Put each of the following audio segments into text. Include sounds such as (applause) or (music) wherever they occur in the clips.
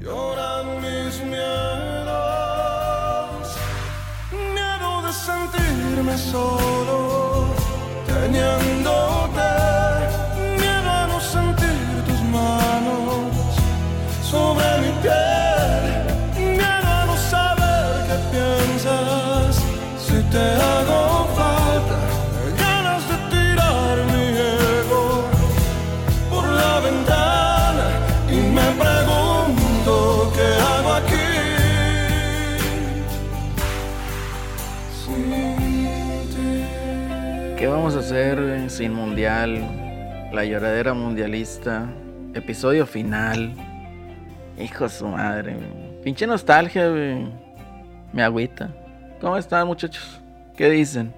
Lloran mis miedos, miedo de sentirme solo, teniéndote, La lloradera mundialista. Episodio final. Hijo de su madre. Pinche nostalgia, güey. Me agüita. ¿Cómo están, muchachos? ¿Qué dicen?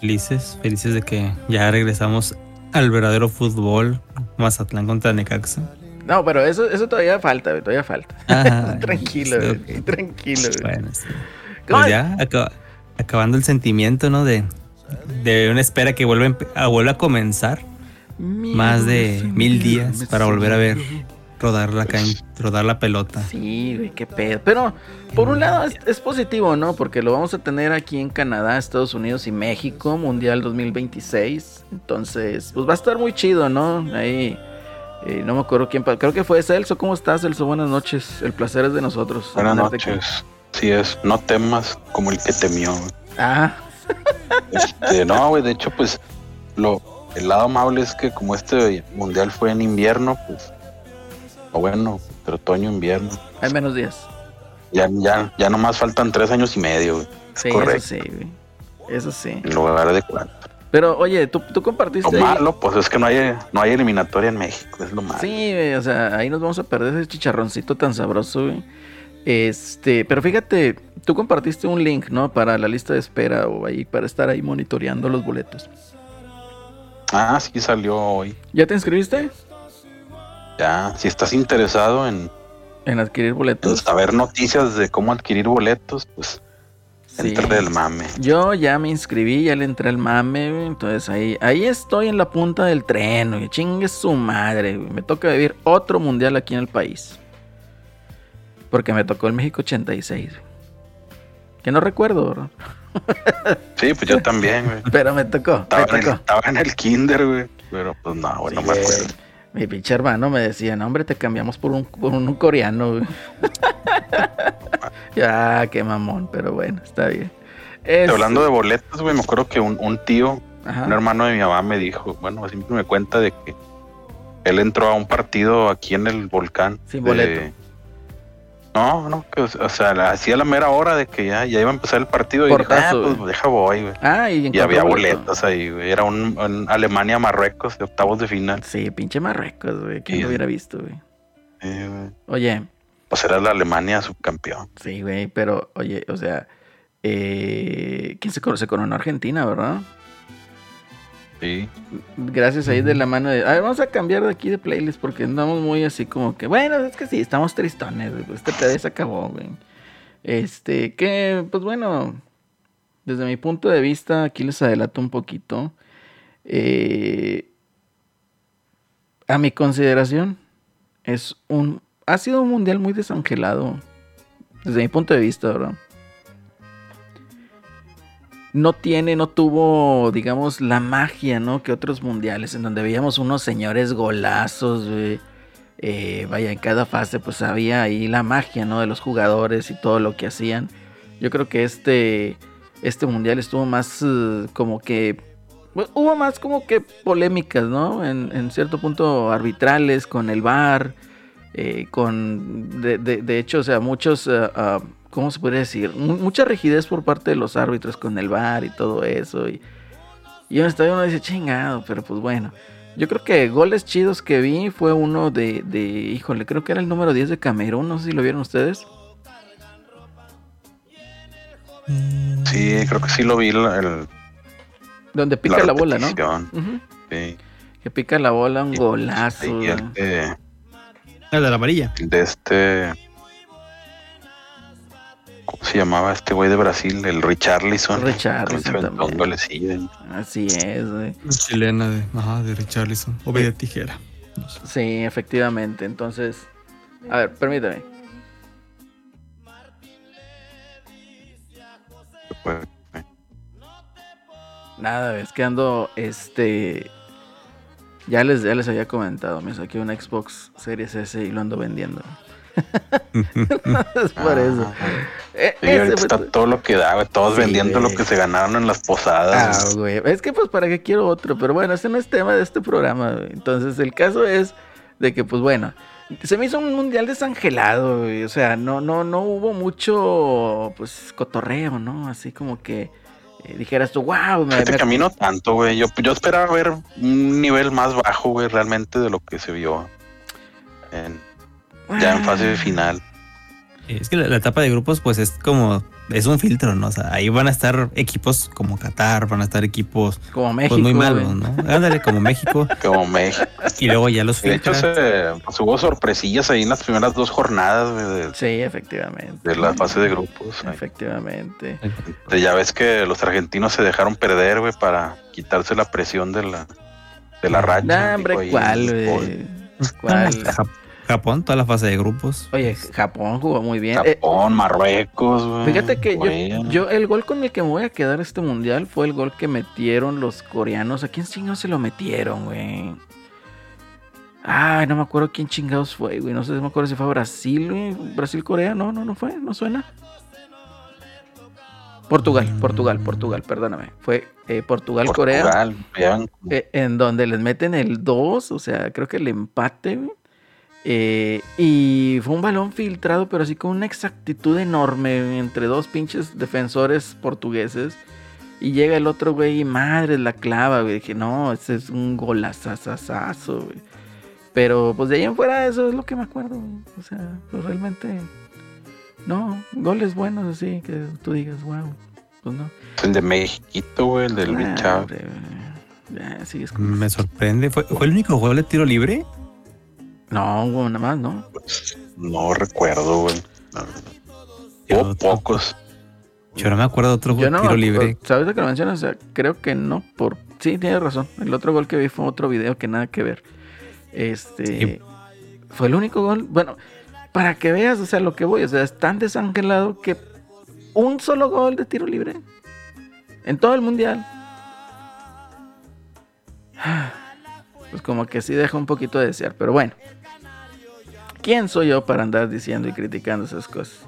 Felices, felices de que ya regresamos al verdadero fútbol. Mazatlán contra Necaxa. No, pero eso, eso todavía falta, güey. Todavía falta. Ah, (laughs) tranquilo, sí, güey. ok. Tranquilo. Bueno, sí. Pues ya, acaba- acabando el sentimiento, ¿no? De, de una espera que vuelve a, empe- a- vuelve a comenzar. Más de mil días para volver a ver rodar la, can- rodar la pelota. Sí, güey, qué pedo. Pero por un lado es, es positivo, ¿no? Porque lo vamos a tener aquí en Canadá, Estados Unidos y México, Mundial 2026. Entonces, pues va a estar muy chido, ¿no? Ahí, eh, no me acuerdo quién, creo que fue Celso. ¿Cómo estás, Celso? Buenas noches. El placer es de nosotros. Buenas aquí. noches. Sí es, no temas como el que temió. Ah, Este, no, güey, de hecho, pues, lo, el lado amable es que como este mundial fue en invierno, pues, o bueno, pero otoño, invierno, hay menos días. ya, ya, ya nomás faltan tres años y medio, güey, Sí, correcto. eso sí, güey. Eso sí. en lugar de cuatro. Pero, oye, tú, tú compartiste. Lo ahí- malo, pues, es que no hay, no hay eliminatoria en México, es lo malo. Sí, güey, o sea, ahí nos vamos a perder ese chicharroncito tan sabroso, güey. Este, pero fíjate, tú compartiste un link, ¿no? Para la lista de espera o ahí para estar ahí monitoreando los boletos. Ah, sí salió hoy. ¿Ya te inscribiste? Ya, si estás interesado en, En adquirir en boletos. saber noticias de cómo adquirir boletos, pues, Sí. entra del mame. Yo ya me inscribí, ya le entré al mame, güey. Entonces ahí, ahí estoy en la punta del tren, güey. Chingue su madre, güey. Me toca vivir otro mundial aquí en el país. Porque me tocó el México 86, güey. Que no recuerdo, ¿verdad? Sí, pues yo también, güey. Pero me tocó, me Estaba en, el, estaba en el kinder, güey. Pero pues no, güey, no Sí, me acuerdo. Mi pinche hermano me decía, no, hombre, te cambiamos por un, por un coreano, güey. (laughs) ya, qué mamón, pero bueno, está bien. Es- Hablando de boletos, güey, me acuerdo que un, un tío, Ajá. un hermano de mi mamá me dijo, bueno, siempre me cuenta de que él entró a un partido aquí en el volcán. Sin de- boleto. No, no, que, o sea, la- hacía la mera hora de que ya, ya iba a empezar el partido y dije, ah, pues deja voy, güey. Ah, y, Y había boleto. boletos ahí, güey. Era un, un Alemania-Marruecos de octavos de final. Sí, pinche Marruecos, güey. ¿Quién Sí. lo hubiera visto, güey? Sí, güey. Oye, Pues era la Alemania subcampeón. sí, güey, pero, oye, o sea, eh, ¿quién se conoce con una Argentina, verdad? Sí. Gracias ahí de la mano de. A ver, vamos a cambiar de aquí de playlist porque andamos muy así como que. Bueno, es que sí, estamos tristones. güey, Este pedo se acabó, güey. Este, que, pues bueno. Desde mi punto de vista, aquí les adelanto un poquito. Eh, a mi consideración, es un. Ha sido un mundial muy desangelado. Desde mi punto de vista, ¿verdad? No tiene, no tuvo, digamos, la magia, ¿no? Que otros mundiales, en donde veíamos unos señores golazos. Eh, vaya, en cada fase, pues había ahí la magia, ¿no? De los jugadores y todo lo que hacían. Yo creo que este, este mundial estuvo más eh, como que. bueno, hubo más como que polémicas, ¿no? En, en cierto punto arbitrales con el VAR. eh, con. De, de- hecho, o sea, muchos. ah, ah, ¿Cómo se podría decir? Mu- mucha rigidez por parte de los árbitros con el VAR y todo eso. Y, y en el estadio uno dice, chingado, pero pues bueno. Yo creo que goles chidos que vi fue uno de, de, híjole, creo que era el número 10 de Camerún, no sé si lo vieron ustedes. Sí, creo que sí lo vi el, el- Donde pica la, bola, ¿no? Sí. Que pica la bola, un golazo. Y güey. el de, La de la amarilla. el de este. ¿Cómo se llamaba este güey de Brasil? El Richarlison. Richarlison también. golecillo. Así es, güey. Chilena de, ajá, de Richarlison. O de tijera. Sí, efectivamente. Entonces, a ver, permítame. Nada, es que ando, este... Ya les, ya les había comentado, me saqué una Xbox Series S y lo ando vendiendo. Es por eso. Ah, Sí, ese ahorita fue está todo lo que da, güey. Todos Sí, vendiendo güey. lo que se ganaron en las Ah, posadas. güey. Es que pues para qué quiero otro, pero bueno, ese no es tema de este programa, güey. Entonces el caso es de que pues bueno, se me hizo un mundial desangelado, güey. O sea, no, no, no hubo mucho pues cotorreo, ¿no? Así como que eh, dijeras tú, wow, me, Fíjate me- que a mí no tanto, güey. Yo, yo esperaba ver un nivel más bajo, güey, realmente de lo que se vio en- ya en Ah. fase final. Es que la, la etapa de grupos, pues es como. Es un filtro, ¿no? O sea, ahí van a estar equipos como Qatar, van a estar equipos como México, pues muy malos, ¿no? Ándale, como México. (laughs) Como México. Y luego ya los De hecho, se, pues, hubo sorpresillas ahí en las primeras dos jornadas güey, de, Sí, efectivamente. de la fase de grupos. Efectivamente. Entonces, ya ves que los argentinos se dejaron perder, güey, para quitarse la presión de la, de la racha. Nah, hombre, ¿cuál, güey? ¿Cuál? (laughs) Jap- Japón, toda la fase de grupos. Oye, Japón jugó muy bien. Eh, Japón, Marruecos, güey. Fíjate que yo, Bueno. yo, el gol con el que me voy a quedar este mundial fue el gol que metieron los coreanos. ¿A quién chingados se lo metieron, güey? Ay, no me acuerdo quién chingados fue, güey. No sé, no me acuerdo si fue a Brasil, güey. Brasil-Corea, no, no, no fue, no suena. Portugal, Mm. Portugal, Portugal, perdóname. Fue eh, Portugal-Corea. Portugal, vean, Eh, en donde les meten el 2, o sea, creo que el empate, güey. Eh, y fue un balón filtrado, pero así con una exactitud enorme entre dos pinches defensores portugueses. Y llega el otro güey y madre la clava, güey. Dije, no, ese es un golazazazazo, güey. Pero pues de ahí en fuera eso es lo que me acuerdo. güey. O sea, pues realmente... No, goles buenos así, que tú digas, wow. Pues no. el de México, güey, el del Ah, hombre, Me sorprende. ¿Fue, ¿Fue el único gol de tiro libre? No, güey, nada más, ¿no? No recuerdo, güey. la verdad. ¿Qué Hubo otro? pocos. Yo no me acuerdo de otro Yo no, tiro libre. ¿sabes de que lo mencionas? O sea, creo que no, por... Sí, tienes razón. El otro gol que vi fue otro video que nada que ver. Este... Sí. Fue el único gol... Bueno, para que veas, o sea, lo que voy, o sea, es tan desangelado que un solo gol de tiro libre en todo el mundial. (sighs) Pues como que sí deja un poquito de desear, pero bueno. ¿Quién soy yo para andar diciendo y criticando esas cosas?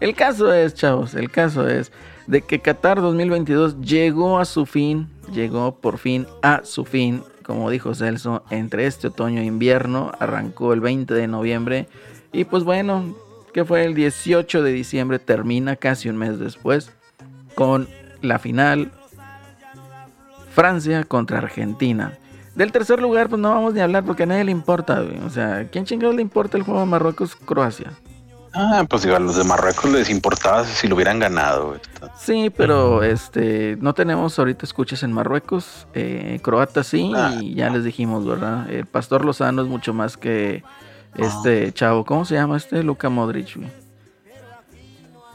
El caso es, chavos, el caso es de que Qatar 2022 llegó a su fin, llegó por fin a su fin, como dijo Celso, entre este otoño e invierno, arrancó el 20 de noviembre y pues bueno, que fue el 18 de diciembre, termina casi un mes después con la final Francia contra Argentina. Del tercer lugar, pues no vamos ni a hablar porque a nadie le importa, güey. O sea, ¿quién chingados le importa el juego de Marruecos-Croacia? Ah, pues digo, a los de Marruecos les importaba si lo hubieran ganado, güey. Sí, pero este no tenemos ahorita escuchas en Marruecos, eh, croata sí, Ah. y ya les dijimos, ¿verdad? El Pastor Lozano es mucho más que este chavo, ¿cómo se llama este? Luka Modric, güey.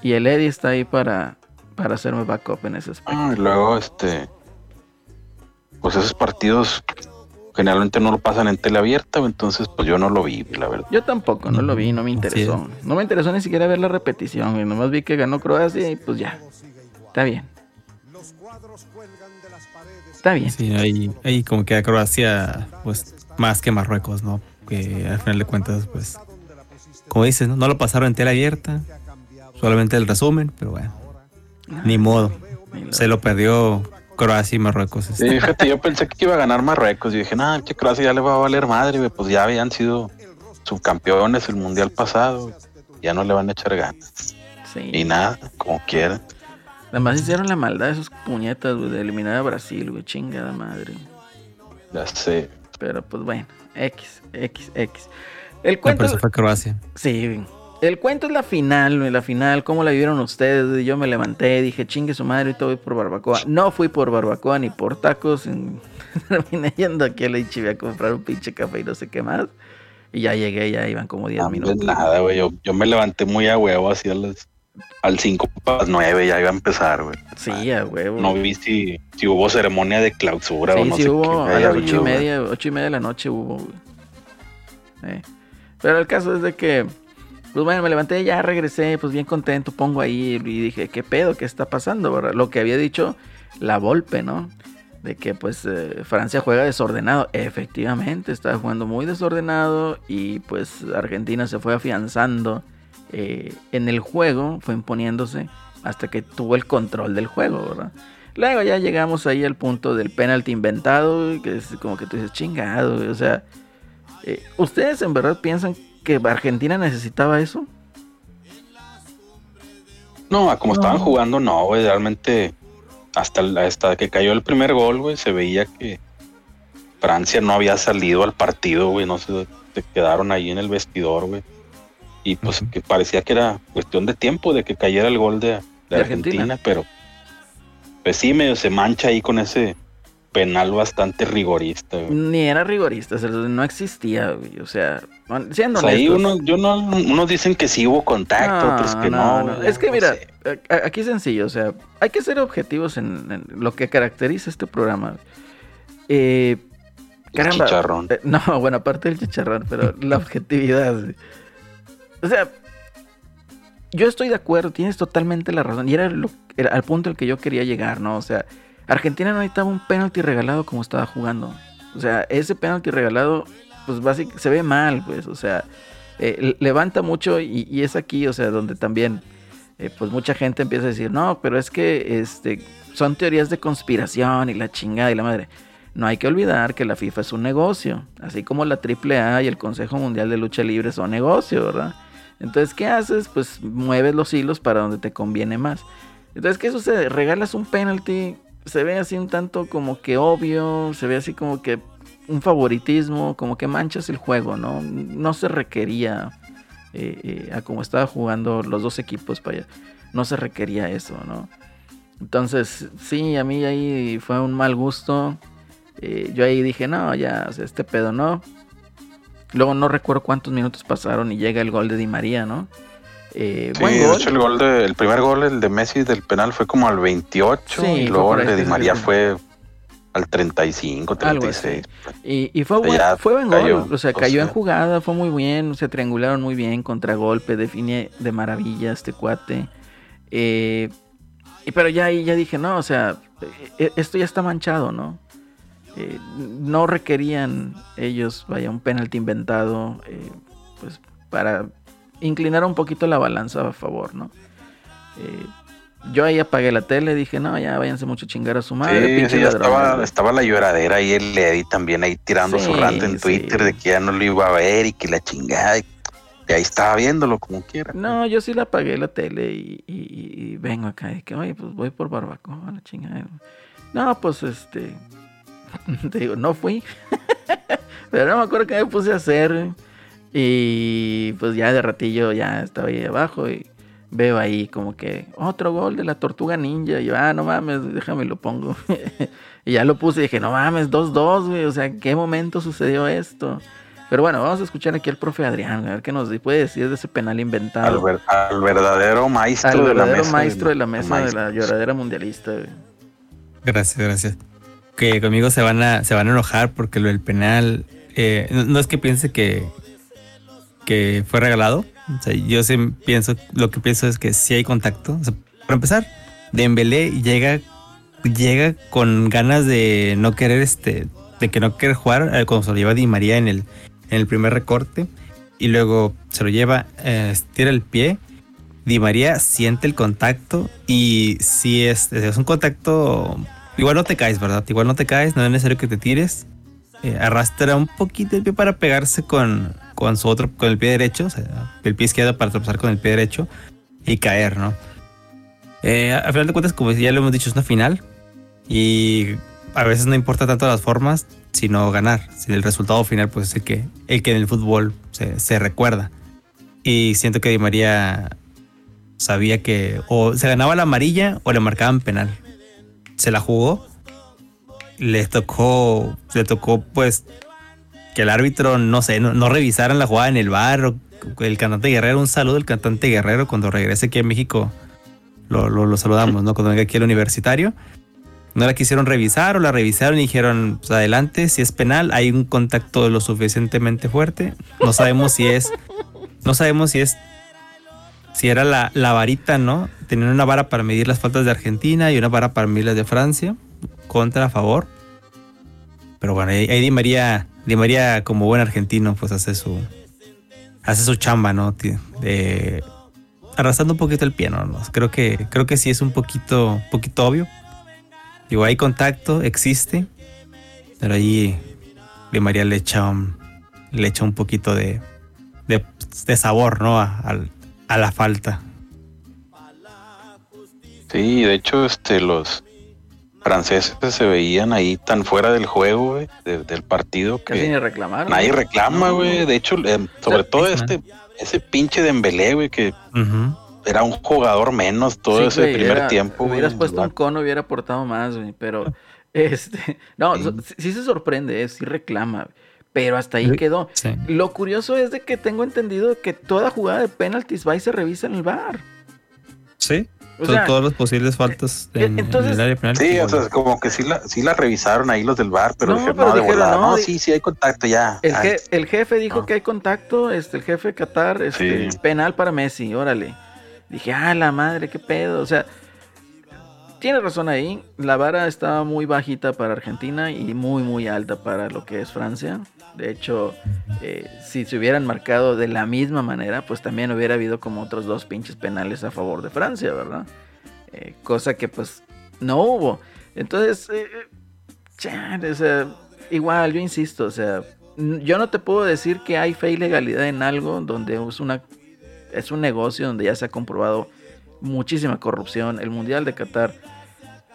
Y el Eddie está ahí para, para hacerme backup en ese aspecto. Ah, y luego, este. Pues esos partidos generalmente no lo pasan en tele abierta, entonces pues yo no lo vi, la verdad. Yo tampoco, no lo vi, no me interesó. No me interesó ni siquiera ver la repetición, güey. Nomás vi que ganó Croacia y pues ya. Está bien. Está bien. Sí, ahí, ahí como que a Croacia, pues más que Marruecos, ¿no? Que al final de cuentas, pues, como dices, ¿no? No lo pasaron en tela abierta, solamente el resumen, pero bueno, ni modo. Ni lo- Se lo perdió Croacia y Marruecos. Sí, este. fíjate, yo pensé que iba a ganar Marruecos y dije, nah, que Croacia ya le va a valer madre, pues ya habían sido subcampeones el mundial pasado, ya no le van a echar ganas. Sí. Y nada, como quieran. Además hicieron la maldad de esos puñetas, güey, de eliminar a Brasil, güey. Chingada madre. Ya sé. Pero pues bueno, X, X, X. El No, cuento. pero eso fue Croacia. Sí. El cuento es la final, la final, cómo la vivieron ustedes. Yo me levanté, dije, chingue su madre, ahorita voy por barbacoa. No fui por barbacoa ni por tacos. (laughs) Terminé yendo aquí a la HB a comprar un pinche café y no sé qué más. Y ya llegué, ya iban como 10 No, minutos. nada, güey, yo, yo me levanté muy a huevo así a las al 5 para las 9 ya iba a empezar, güey. Sí, a huevo. No vi si, si hubo ceremonia de clausura o no sí sé hubo, qué a las ocho y habido, güey. media, ocho y media de la noche hubo, güey. Eh, Pero el caso es de que, pues bueno, me levanté, ya regresé, pues bien contento, pongo ahí y dije, ¿qué pedo? ¿Qué está pasando? verdad? Lo que había dicho la Volpe, ¿no? De que pues eh, Francia juega desordenado. Efectivamente, estaba jugando muy desordenado y pues Argentina se fue afianzando eh, en el juego, fue imponiéndose hasta que tuvo el control del juego, ¿verdad? Luego ya llegamos ahí al punto del penalti inventado, que es como que tú dices, chingado, güey", o sea, eh, ¿ustedes en verdad piensan que Argentina necesitaba eso? No, a como estaban jugando, no, güey. Realmente, hasta, que cayó el primer gol, güey, se veía que Francia no había salido al partido, güey. No se, se quedaron ahí en el vestidor, güey. Y pues que parecía que era cuestión de tiempo de que cayera el gol de, de De Argentina. Argentina, pero pues sí, medio se mancha ahí con ese penal bastante rigorista, güey. Ni era rigorista, o sea, no existía, güey, o sea, siendo O sea, ahí uno, yo no, unos dicen que sí hubo contacto, otros que no. Es que no mira, sé. aquí es sencillo, o sea, hay que ser objetivos en, en lo que caracteriza este programa. Eh, El chicharrón. eh, no, (laughs) bueno, aparte del chicharrón, pero (laughs) la objetividad. güey. O sea, yo estoy de acuerdo, tienes totalmente la razón. Y era, lo- era al punto al que yo quería llegar, ¿no? O sea, Argentina no necesitaba un penalti regalado como estaba jugando. O sea, ese penalti regalado, pues básicamente se ve mal, pues, o sea, eh, le- levanta mucho y, y es aquí, o sea, donde también, eh, pues mucha gente empieza a decir, no, pero es que este, son teorías de conspiración y la chingada y la madre. No hay que olvidar que la FIFA es un negocio, así como la AAA y el Consejo Mundial de Lucha Libre son negocio, ¿verdad? Entonces, ¿qué haces? Pues mueves los hilos para donde te conviene más. Entonces, ¿qué sucede? Regalas un penalti, se ve así un tanto como que obvio, se ve así como que un favoritismo, como que manchas el juego, ¿no? No se requería, eh, eh, a como estaba jugando los dos equipos para allá, no se requería eso, ¿no? Entonces, sí, a mí ahí fue un mal gusto. Eh, yo ahí dije, no, ya, este pedo no. Luego no recuerdo cuántos minutos pasaron y llega el gol de Di María, ¿no? Eh, Sí, buen de hecho el gol de, el primer gol, el de Messi del penal fue como al 28 Sí, y luego el de Di María fue al 35, Algo así. 36. Y, y fue, sea, buen, fue buen cayó, gol, o sea, o cayó en jugada, fue muy bien, se triangularon muy bien, contragolpe, define de maravilla este cuate. Eh, y pero ya ahí ya dije, no, o sea, eh, esto ya está manchado, ¿no? Eh, no requerían ellos, vaya, un penalti inventado, eh, pues para inclinar un poquito la balanza a favor, ¿no? Eh, yo ahí apagué la tele, dije, no, ya váyanse mucho a chingar a su madre, Sí, sí, ya estaba, güey". estaba la lloradera y el Eddie también ahí tirando su rant en sí. Twitter de que ya no lo iba a ver y que la chingada. Y, y ahí estaba viéndolo como quiera. No, yo sí la apagué la tele y, y- y vengo acá y que, oye, pues voy por barbacoa, la chingada. No, pues este, (laughs) te digo, no fui. (laughs) Pero no me acuerdo qué me puse a hacer. Y pues ya de ratillo ya estaba ahí abajo y veo ahí como que otro gol de la tortuga ninja. Y yo, ah, no mames, déjame lo pongo. (laughs) y ya lo puse y dije, no mames, 2-2, güey. O sea, ¿en qué momento sucedió esto? Pero bueno, vamos a escuchar aquí al profe Adrián, a ver qué nos puede decir de ese penal inventado. Al, ver- al verdadero maestro Al de la verdadero mesa. maestro de la mesa de la lloradera mundialista. güey. Gracias, gracias. Que conmigo se van a, se van a enojar porque lo del penal. eh, no, no es que piense que, que fue regalado. Yo pienso, lo que pienso es que sí hay contacto. O para empezar, Dembélé llega, llega con ganas de no querer este, de que no jugar eh, cuando se lo lleva Di María en el, en el primer recorte. Y luego se lo lleva, eh, el pie. Di María siente el contacto y si es, es un contacto, igual no te caes, ¿verdad? Igual no te caes, no es necesario que te tires. Eh, arrastra un poquito el pie para pegarse con, con su otro, con el pie derecho, el pie izquierdo para tropezar con el pie derecho y caer, ¿no? Eh, a final de cuentas, como ya lo hemos dicho, es una final y a veces no importa tanto las formas, sino ganar. Si el resultado final, pues es el que, el que en el fútbol se, se recuerda. Y siento que Di María sabía que o se ganaba la amarilla o le marcaban penal. Se la jugó. Le tocó, le tocó pues que el árbitro, no sé, no, revisaran la jugada en el bar o el cantante Guerrero, un saludo al cantante Guerrero cuando regrese aquí a México. Lo, lo, saludamos, ¿no? Cuando venga aquí al universitario. No la quisieron revisar o la revisaron y dijeron, pues adelante, si es penal, hay un contacto lo suficientemente fuerte. No sabemos si es, no sabemos si es, si era la, la varita, ¿no? Tenían una vara para medir las faltas de Argentina y una vara para medir las de Francia, contra, a favor. Pero bueno, ahí, Di María, Di María como buen argentino, pues hace su, hace su chamba, ¿no? De, arrastrando un poquito el piano, ¿no? Creo que, creo que sí es un poquito, poquito obvio. Digo, hay contacto, existe, pero ahí Di María le echa un, le echa un poquito de, de, sabor, ¿no? A, a, la falta. Sí, de hecho, este, los, franceses se veían ahí tan fuera del juego, güey, del partido que Casi ni reclamaron. Nadie reclama, güey. De hecho, em, sobre todo este, ese pinche de Embelé, güey, que era un jugador menos todo ese primer tiempo. Hubieras puesto un cono, hubiera aportado más, güey. Pero, (laughs) este, no, sí, se sorprende, eh, sí reclama. Pero hasta ahí quedó. Lo curioso es de que tengo entendido que toda jugada de penaltis va y se revisa en el bar. Sí. O sea, todas las posibles faltas eh, en, el área penal. Sí, o sea, como que sí la, sí la revisaron ahí los del bar, pero no, no, de volada. No, sí, sí hay contacto ya. El, jefe dijo que hay contacto, este, el jefe de Qatar, este, penal para Messi, órale. Dije, ah, la madre, qué pedo. O sea, tiene razón ahí. La vara estaba muy bajita para Argentina y muy, muy alta para lo que es Francia. De hecho, eh, si se hubieran marcado de la misma manera, pues también hubiera habido como otros dos pinches penales a favor de Francia, ¿verdad? Eh, cosa que pues no hubo. Entonces, eh, igual, yo insisto, o sea, yo no te puedo decir que hay fe y legalidad en algo donde es, una, es un negocio donde ya se ha comprobado muchísima corrupción. El Mundial de Qatar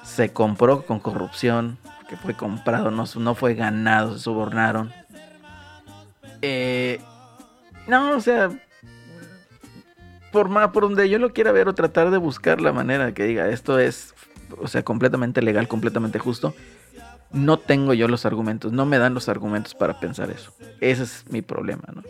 se compró con corrupción, que fue comprado, no, no fue ganado, se sobornaron. Eh, no, o sea, por, por donde yo lo quiera ver o tratar de buscar la manera que diga esto es, o sea, completamente legal, completamente justo, no tengo yo los argumentos, no me dan los argumentos para pensar eso. Ese es mi problema, ¿no?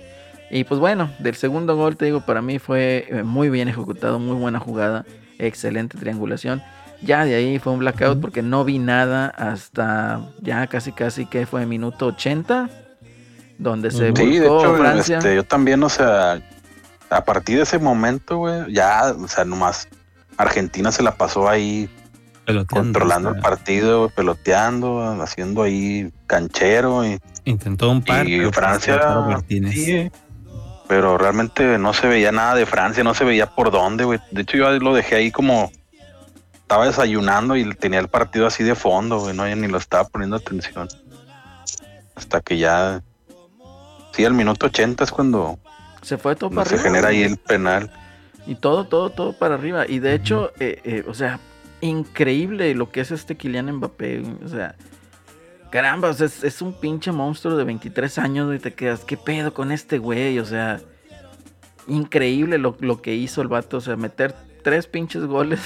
Y pues bueno, del segundo gol, te digo, para mí fue eh, muy bien ejecutado, muy buena jugada, excelente triangulación. Ya de ahí fue un blackout porque no vi nada hasta ya casi casi que fue minuto 80 donde se sí, de hecho, Francia. Este, yo también, o sea, a partir de ese momento, güey, ya, o sea, nomás Argentina se la pasó ahí controlando el partido, peloteando, haciendo ahí canchero y intentó un par y Francia sí, pero realmente no se veía nada de Francia, no se veía por dónde, güey. De hecho yo lo dejé ahí como estaba desayunando y tenía el partido así de fondo, güey, no ni lo estaba poniendo atención. Hasta que ya Sí, al minuto 80 es cuando se fue todo para se genera ahí el penal. Y todo, todo, todo para arriba. Y de hecho, eh, eh, o sea, increíble lo que es este Kylian Mbappé. O sea, caramba, es, un pinche monstruo de 23 años y te quedas, ¿qué pedo con este güey? O sea, increíble lo, que hizo el vato. O sea, meter tres pinches goles.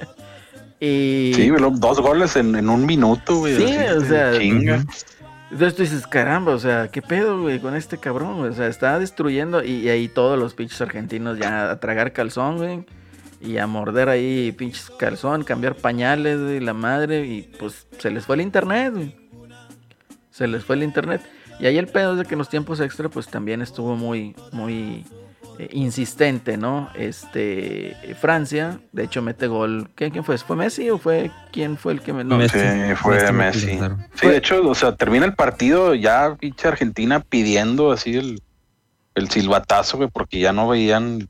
(laughs) y... Sí, dos goles en, un minuto, güey. Sí, o sea, entonces tú dices, caramba, o sea, ¿qué pedo, güey, con este cabrón? O sea, está destruyendo y, ahí todos los pinches argentinos ya a tragar calzón, güey. Y a morder ahí pinches calzón, cambiar pañales, güey, la madre. Y pues se les fue el internet, güey. Se les fue el internet. Y ahí el pedo es de que en los tiempos extra, pues también estuvo muy, muy insistente, ¿no? Este, Francia, de hecho mete gol. ¿Quién, fue? ¿Fue Messi o fue quién fue el que me... No, sí, fue Messi. Sí, de hecho, o sea, termina el partido ya pinche Argentina pidiendo así el, el silbatazo, güey, porque ya no veían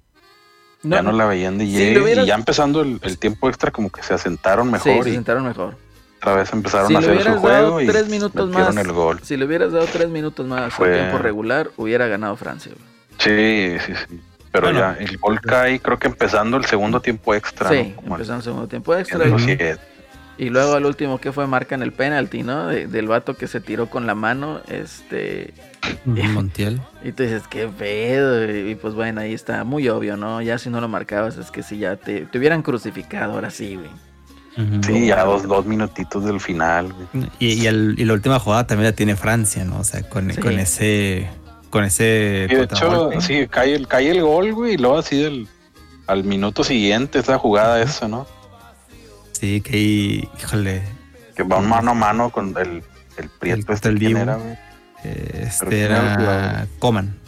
ya no la veían de y ya empezando el, tiempo extra como que se asentaron mejor. Sí, se asentaron mejor. Otra vez empezaron a hacer su juego y tres minutos más, el gol. Si le hubieras dado tres minutos más Fue... tiempo regular, hubiera ganado Francia. Güey. Sí, sí, sí. Pero ya, el gol cae creo que empezando el segundo tiempo extra. Sí, empezando el segundo tiempo extra. Y, luego al último que fue marcan el penalti, ¿no? del vato que se tiró con la mano, este... (laughs) Montiel. Y tú dices, qué pedo. Y pues bueno, ahí está, muy obvio, ¿no? Ya si no lo marcabas es que si ya te, te hubieran crucificado, ahora sí, güey. Sí, ya dos, dos minutitos del final. Y, y, la última jugada también la tiene Francia, ¿no? O sea, con, con ese con ese. Y de hecho, sí, cae el, cae el gol, güey, y luego así del, al minuto siguiente esa jugada esa, ¿no? Sí, que ahí, híjole. Que va mano a mano con el, el Prieto El- este el quién Dibu. era, güey. Este era el? Coman.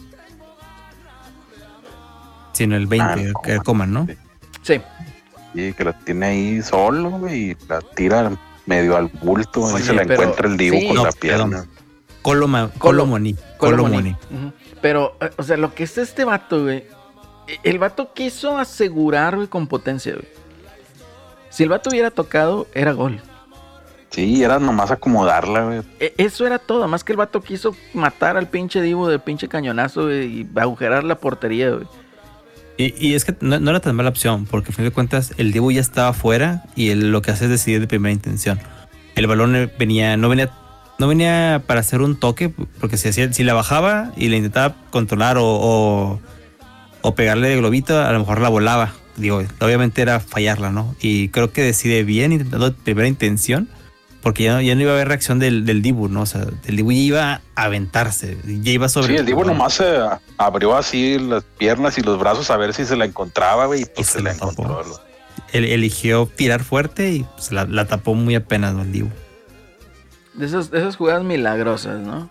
Sino el 20, Ah, que Coman. era Coman, ¿no? Sí. Sí. Sí, que la tiene ahí solo, güey, y la tira medio al bulto, y se la pero- encuentra el Dibu sí. con No, la pierna. perdón. Coloma, Colo- Colomoni. Colomoni. Pero, eh, o sea, lo que es este vato, güey. eh, El vato quiso asegurar, güey, con potencia, güey. Si el vato hubiera tocado, era gol. Sí, era nomás acomodarla, güey. E- Eso era todo, más que el vato quiso matar al pinche Divo de pinche cañonazo güey, y agujerar la portería, güey. Y, y es que no, no era tan mala opción, porque al fin de cuentas el Dibu ya estaba fuera y él lo que hace es decidir de primera intención. El balón venía, no venía, no venía para hacer un toque, porque si, hacía, si la bajaba y le intentaba controlar o, o, o pegarle de globito, a lo mejor la volaba. Digo, obviamente era fallarla, ¿no? Y creo que decide bien intentando primera intención, porque ya no, ya no iba a haber reacción del, del Dibu, ¿no? O sea, el Dibu ya iba a aventarse, ya iba sobre Sí, el Dibu nomás se abrió así las piernas y los brazos a ver si se la encontraba, güey, y pues Y se, se la la tapó. encontró. Él eligió tirar fuerte y pues, la, la tapó muy apenas ¿no? el Dibu. De esas, de esas jugadas milagrosas, ¿no?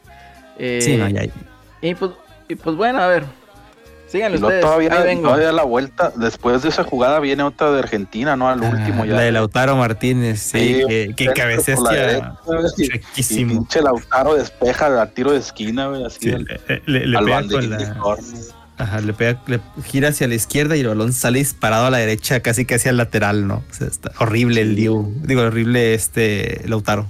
Eh, Sí, no, ya. Y pues, y pues bueno, a ver. Luego ustedes. todavía, Ahí vengo. todavía la vuelta, después de esa jugada viene otra de Argentina, ¿no? Al último Ah, ya. La de Lautaro Martínez, sí, Sí, que, que cabecea chuequísimo. pinche Lautaro despeja a tiro de esquina, güey, así Sí, al, le, le- le al pega con la. Ajá, le pega, le gira hacia la izquierda y el balón sale disparado a la derecha, casi casi al lateral, ¿no? O sea, está horrible el Dibu. Digo, horrible este Lautaro.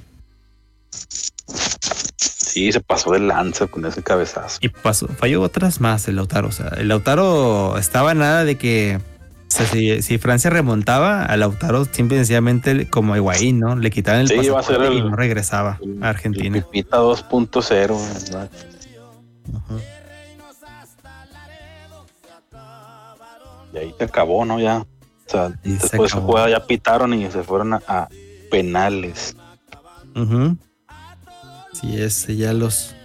Sí, se pasó de lanza con ese cabezazo. Y pasó, falló otras más el Lautaro. O sea, el Lautaro estaba nada de que. O sea, si, si Francia remontaba, a Lautaro simple y sencillamente como Higuaín, ¿no? Le quitaban el Sí, iba a ser pasaporte y no regresaba El- a Argentina. el Pipita 2.0, ¿verdad? Ajá. Y ahí se acabó, ¿no? Ya. O sea, Y se después acabó. jugada ya pitaron y se fueron a, a penales. Ujú. Sí, es ya los,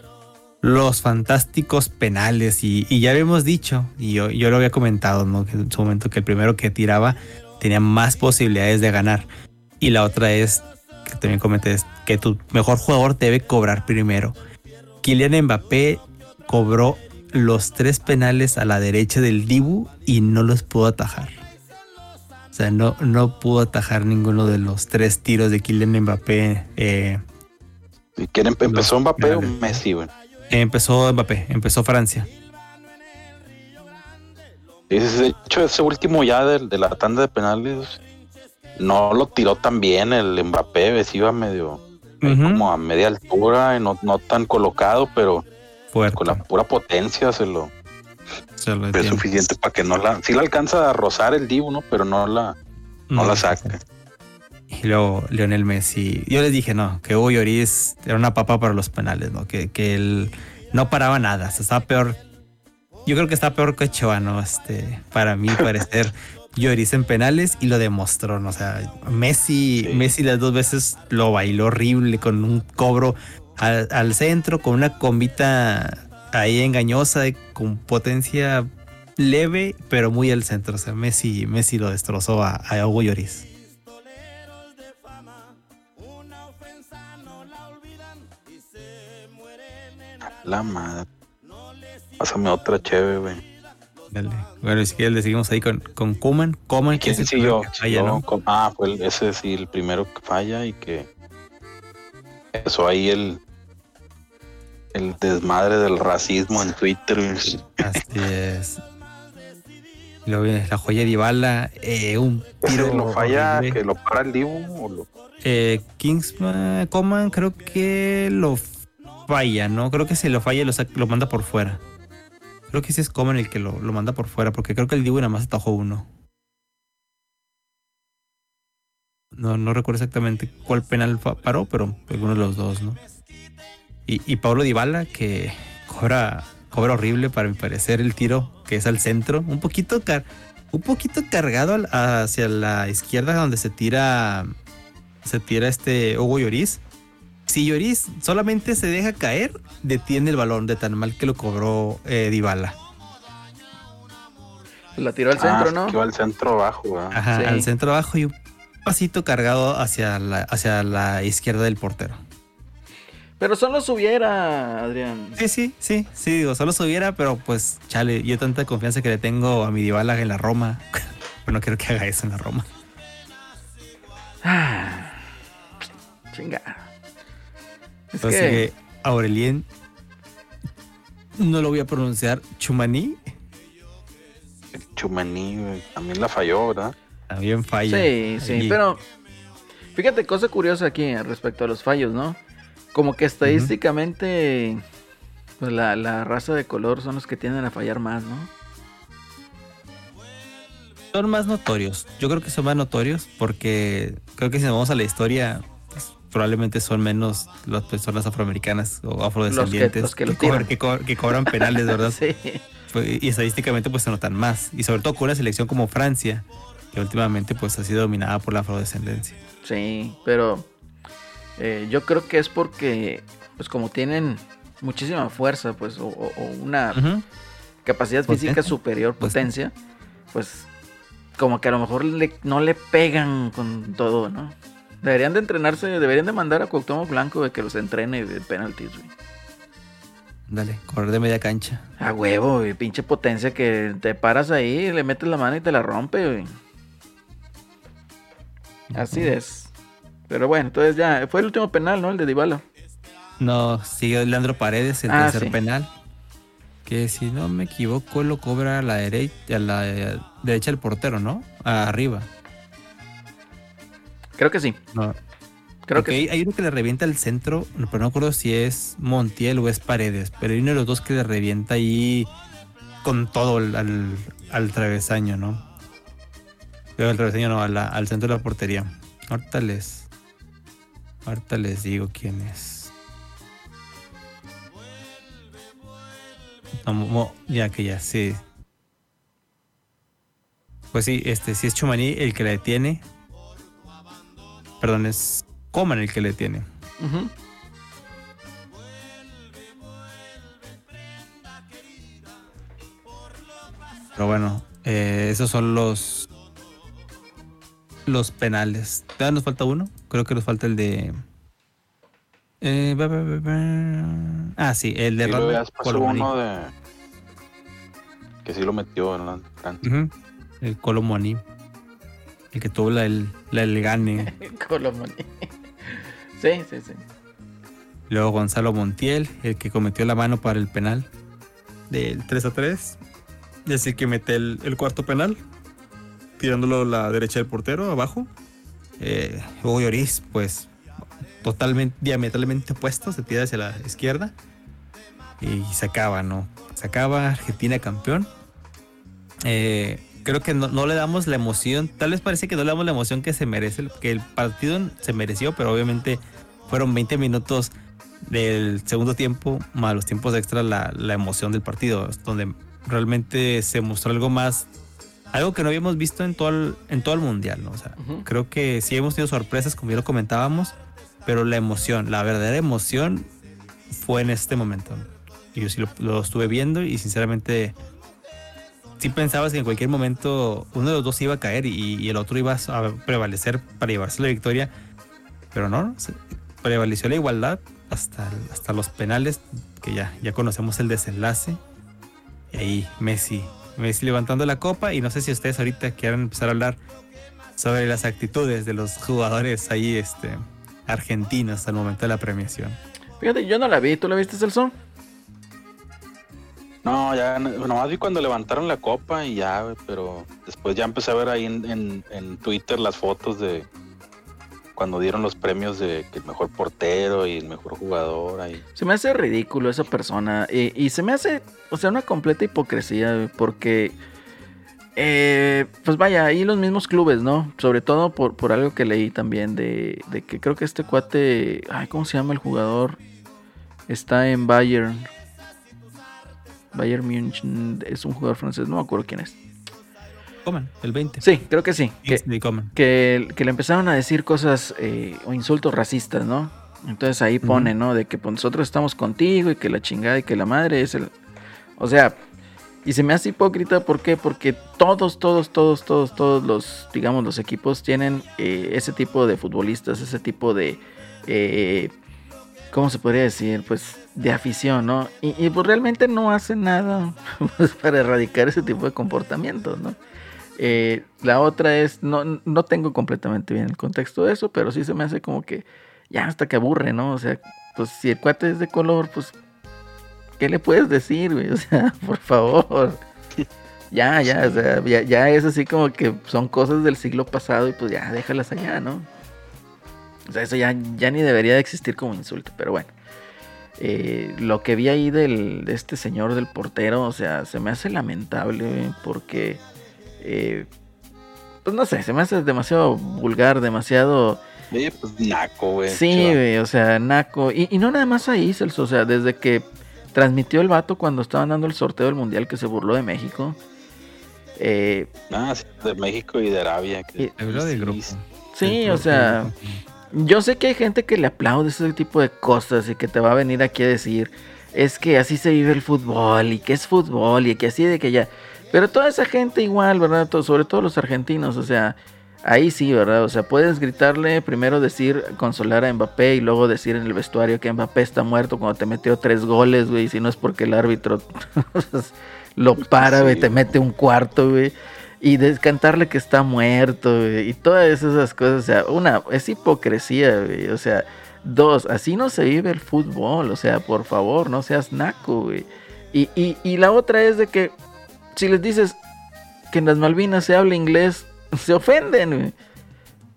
los fantásticos penales. Y, y ya habíamos dicho, y yo, yo lo había comentado, ¿no? En su momento que el primero que tiraba tenía más posibilidades de ganar. Y la otra es, que también comenté, es que tu mejor jugador debe cobrar primero. Kylian Mbappé cobró los tres penales a la derecha del Dibu y no los pudo atajar. O sea, no, no pudo atajar ninguno de los tres tiros de Kylian Mbappé. eh, ¿Y quién empe- empezó Mbappé o. Messi, empezó Mbappé, empezó Francia. De hecho, ese último ya de, de la tanda de penales no lo tiró tan bien el Mbappé, ves, iba medio como a media altura, y no, no tan colocado, pero Fuerte. con la pura potencia se lo Se lo es suficiente para que no la, sí la alcanza a rozar el Dibu, ¿no? Pero no la, no la saca. Y luego Lionel Messi. Yo les dije, no, que Hugo Lloris era una papa para los penales, ¿no? Que, que él no paraba nada. O sea, estaba peor. Yo creo que está peor que Ochoa, ¿no? Este, para mí parecer (laughs) Lloris en penales y lo demostró, ¿no? O sea, Messi, Sí. Messi las dos veces lo bailó horrible con un cobro al, al centro, con una combita ahí engañosa, con potencia leve, pero muy al centro. O sea, Messi, Messi lo destrozó a, a Hugo Lloris. La madre. Pásame otra chévere, güey. Dale. Bueno, y si quieres le seguimos ahí con, con Kuman. Kuman, que ¿Quién siguió? ¿no? Ah, fue el- ese sí, el primero que falla y que eso ahí el el desmadre del racismo en Twitter. Así es. La joya de Ibala, eh, un tiro. lo falla, horrible. que lo para el Dibu o lo- Eh, Kingsman, Coman, creo que lo falla, ¿no? Creo que si lo falla lo, lo manda por fuera. Creo que sí es Coman el que lo, lo manda por fuera, porque creo que el Dibu nada más atajó uno. No, no recuerdo exactamente cuál penal paró, pero alguno de los dos, ¿no? Y, y Pablo Dybala, que cobra, cobra horrible para mi parecer el tiro, que es al centro, un poquito, car- un poquito cargado hacia la izquierda donde se tira se tira este Hugo Lloris, si Lloris solamente se deja caer, detiene el balón de tan mal que lo cobró eh, Dybala. La tiró al centro, ¿no? Que va al centro abajo, ¿verdad? Ajá, Sí. al centro abajo y un pasito cargado hacia la, hacia la izquierda del portero. Pero solo subiera, Adrián. Sí, sí, sí, sí, digo, solo subiera, pero pues, chale, yo tanta confianza que le tengo a mi Dybala en la Roma, (laughs) pero no quiero que haga eso en la Roma. Ah, chinga. Es Entonces, que, eh, Aurelien, no lo voy a pronunciar, Chumaní, güey, también la falló, ¿verdad? también falla. sí, sí, pero fíjate, cosa curiosa aquí respecto a los fallos, ¿no? Como que estadísticamente, pues la, la raza de color son los que tienden a fallar más, ¿no? Son más notorios, yo creo que son más notorios porque creo que si nos vamos a la historia, probablemente son menos las personas afroamericanas o afrodescendientes los que cobran, tiran. que co- que cobran penales, ¿verdad? (laughs) sí. Fue- y estadísticamente pues se notan más. Y sobre todo con una selección como Francia, que últimamente pues ha sido dominada por la afrodescendencia. Sí, pero eh, yo creo que es porque, pues como tienen muchísima fuerza, pues, o, una capacidad física Potencia. superior, Pues, potencia, pues como que a lo mejor le- no le pegan con todo, ¿no? Deberían de entrenarse, deberían de mandar a Cuauhtémoc Blanco de que los entrene de penaltis, güey. Dale, correr de media cancha. A huevo, güey, pinche potencia que te paras ahí, le metes la mano y te la rompe, güey. Así es. Pero bueno, entonces ya, fue el último penal, ¿no? El de Dybala. No, sigue Leandro Paredes, el Ah, tercer sí. penal. Que si no me equivoco, lo cobra a la derecha, a la derecha del portero, ¿no? Arriba. Creo que sí, No. creo que sí. hay uno que le revienta al centro, pero no acuerdo si es Montiel o es Paredes, pero hay uno de los dos que le revienta ahí con todo al, al, travesaño, ¿no? Pero al travesaño no, la- al centro de la portería. Ahorita les, ahorita les digo quién es. No, mo- ya que ya, sí. Pues sí, este, sí es Chumaní el que la detiene. Perdón, es Coman el que le tiene. Ujú. Pero bueno, eh, esos son los los penales. ¿Todavía nos falta uno? Creo que nos falta el de. eh, ba, ba, ba, ba. Ah, sí, el de ya Ronald uno de. Que sí lo metió en la El Colomani. El que tuvo la, el, la el gane. (laughs) Sí, sí, sí. Luego Gonzalo Montiel, el que cometió la mano para el penal del 3 a 3. Es el que mete el, el cuarto penal, tirándolo a la derecha del portero, abajo. Eh, Hugo Lloris, pues totalmente, diametralmente opuesto, se tira hacia la izquierda. Y se acaba, ¿no? Se acaba, Argentina campeón. Eh, creo que no, no le damos la emoción, tal vez parece que no le damos la emoción que se merece, que el partido se mereció, pero obviamente fueron 20 minutos del segundo tiempo, más los tiempos extra, la, la emoción del partido, donde realmente se mostró algo más, algo que no habíamos visto en todo el, en todo el mundial, ¿no? O sea, Ujú. creo que sí hemos tenido sorpresas, como ya lo comentábamos, pero la emoción, la verdadera emoción fue en este momento. Yo sí lo, lo estuve viendo y sinceramente sí pensabas que en cualquier momento uno de los dos iba a caer y, y el otro iba a prevalecer para llevarse la victoria, pero no, prevaleció la igualdad hasta, hasta los penales, que ya, ya conocemos el desenlace. Y ahí Messi, Messi levantando la copa y no sé si ustedes ahorita quieran empezar a hablar sobre las actitudes de los jugadores ahí este, argentinos al momento de la premiación. Fíjate, yo no la vi, ¿tú la viste, Celso? No, ya no- nomás vi cuando levantaron la copa y ya, pero después ya empecé a ver ahí en, en- Twitter las fotos de cuando dieron los premios de que el mejor portero y el mejor jugador ahí. Se me hace ridículo esa persona. Y, se me hace, o sea, una completa hipocresía, porque, eh, pues vaya, ahí los mismos clubes, ¿no? Sobre todo por, por algo que leí también de, de que creo que este cuate, ay, ¿cómo se llama el jugador? Está en Bayern. Bayern Munich es un jugador francés, no me acuerdo quién es. Coman, el 20. Sí, creo que sí. Que, que, que le empezaron a decir cosas eh, o insultos racistas, ¿no? Entonces ahí pone, ¿no? De que pues, nosotros estamos contigo y que la chingada y que la madre es el... O sea, y se me hace hipócrita, ¿por qué? Porque todos, todos, todos, todos, todos los, digamos, los equipos tienen eh, ese tipo de futbolistas, ese tipo de... Eh, ¿Cómo se podría decir? Pues de afición, ¿no? Y, pues realmente no hacen nada (laughs) pues, para erradicar ese tipo de comportamientos, ¿no? Eh, la otra es, no, no tengo completamente bien el contexto de eso, pero sí se me hace como que ya hasta que aburre, ¿no? O sea, pues si el cuate es de color, pues, ¿qué le puedes decir, güey? (laughs) O sea, por favor. Ya, ya, o sea, ya, es así como que son cosas del siglo pasado y pues ya déjalas allá, ¿no? O sea, eso ya, ya ni debería de existir como insulto, pero bueno. Eh, lo que vi ahí del, de este señor del portero, o sea, se me hace lamentable porque, eh, pues no sé, se me hace demasiado vulgar, demasiado Oye, pues naco, güey. Sí, güey, o sea, naco. Y, y, no nada más ahí, Celso, o sea, desde que transmitió el vato cuando estaban dando el sorteo del mundial que se burló de México. Eh, ah, sí, de México y de Arabia. Que, de grupo. Sí, o sea, yo sé que hay gente que le aplaude ese tipo de cosas y que te va a venir aquí a decir, es que así se vive el fútbol y que es fútbol y que así de que ya. Pero toda esa gente igual, ¿verdad? Sobre todo los argentinos, o sea, Ahí sí, ¿verdad? O sea, puedes gritarle, primero decir, consolar a Mbappé y luego decir en el vestuario que Mbappé está muerto cuando te metió tres goles, güey. Si no es porque el árbitro (laughs) lo para, güey, te mete un cuarto, güey. Y descantarle que está muerto, güey. Y todas esas cosas. O sea, una, es hipocresía, güey. O sea, dos, así no se vive el fútbol. O sea, por favor, no seas naco, güey. Y, y, y la otra es de que si les dices que en las Malvinas se habla inglés, (laughs) se ofenden,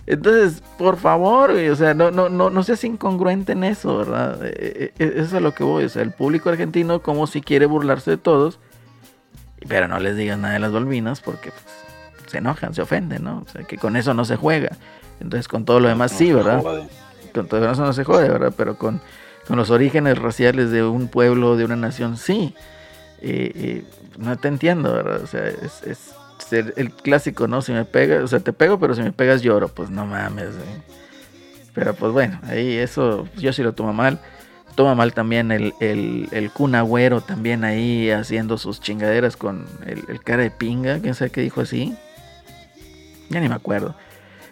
Entonces, por favor, o sea, no, no, no, no seas incongruente en eso, ¿verdad? E, e, e, eso es a lo que voy. O sea, el público argentino, como si quiere burlarse de todos, pero no les digan nada de las Balvinas porque pues, se enojan, se ofenden, ¿no? O sea, que con eso no se juega. Entonces, con todo lo demás sí, ¿verdad? Con todo eso no se jode, ¿verdad? Pero con, con los orígenes raciales de un pueblo, de una nación, sí. Eh, eh, no te entiendo, ¿verdad? O sea, es el, clásico, ¿no? Si me pegas, o sea, te pego, pero si me pegas lloro, pues no mames. Pero pues bueno, ahí eso yo sí lo tomo mal. Toma mal también el, el, el también ahí haciendo sus chingaderas con el, cara de pinga, quién sabe qué dijo así. Ya ni me acuerdo.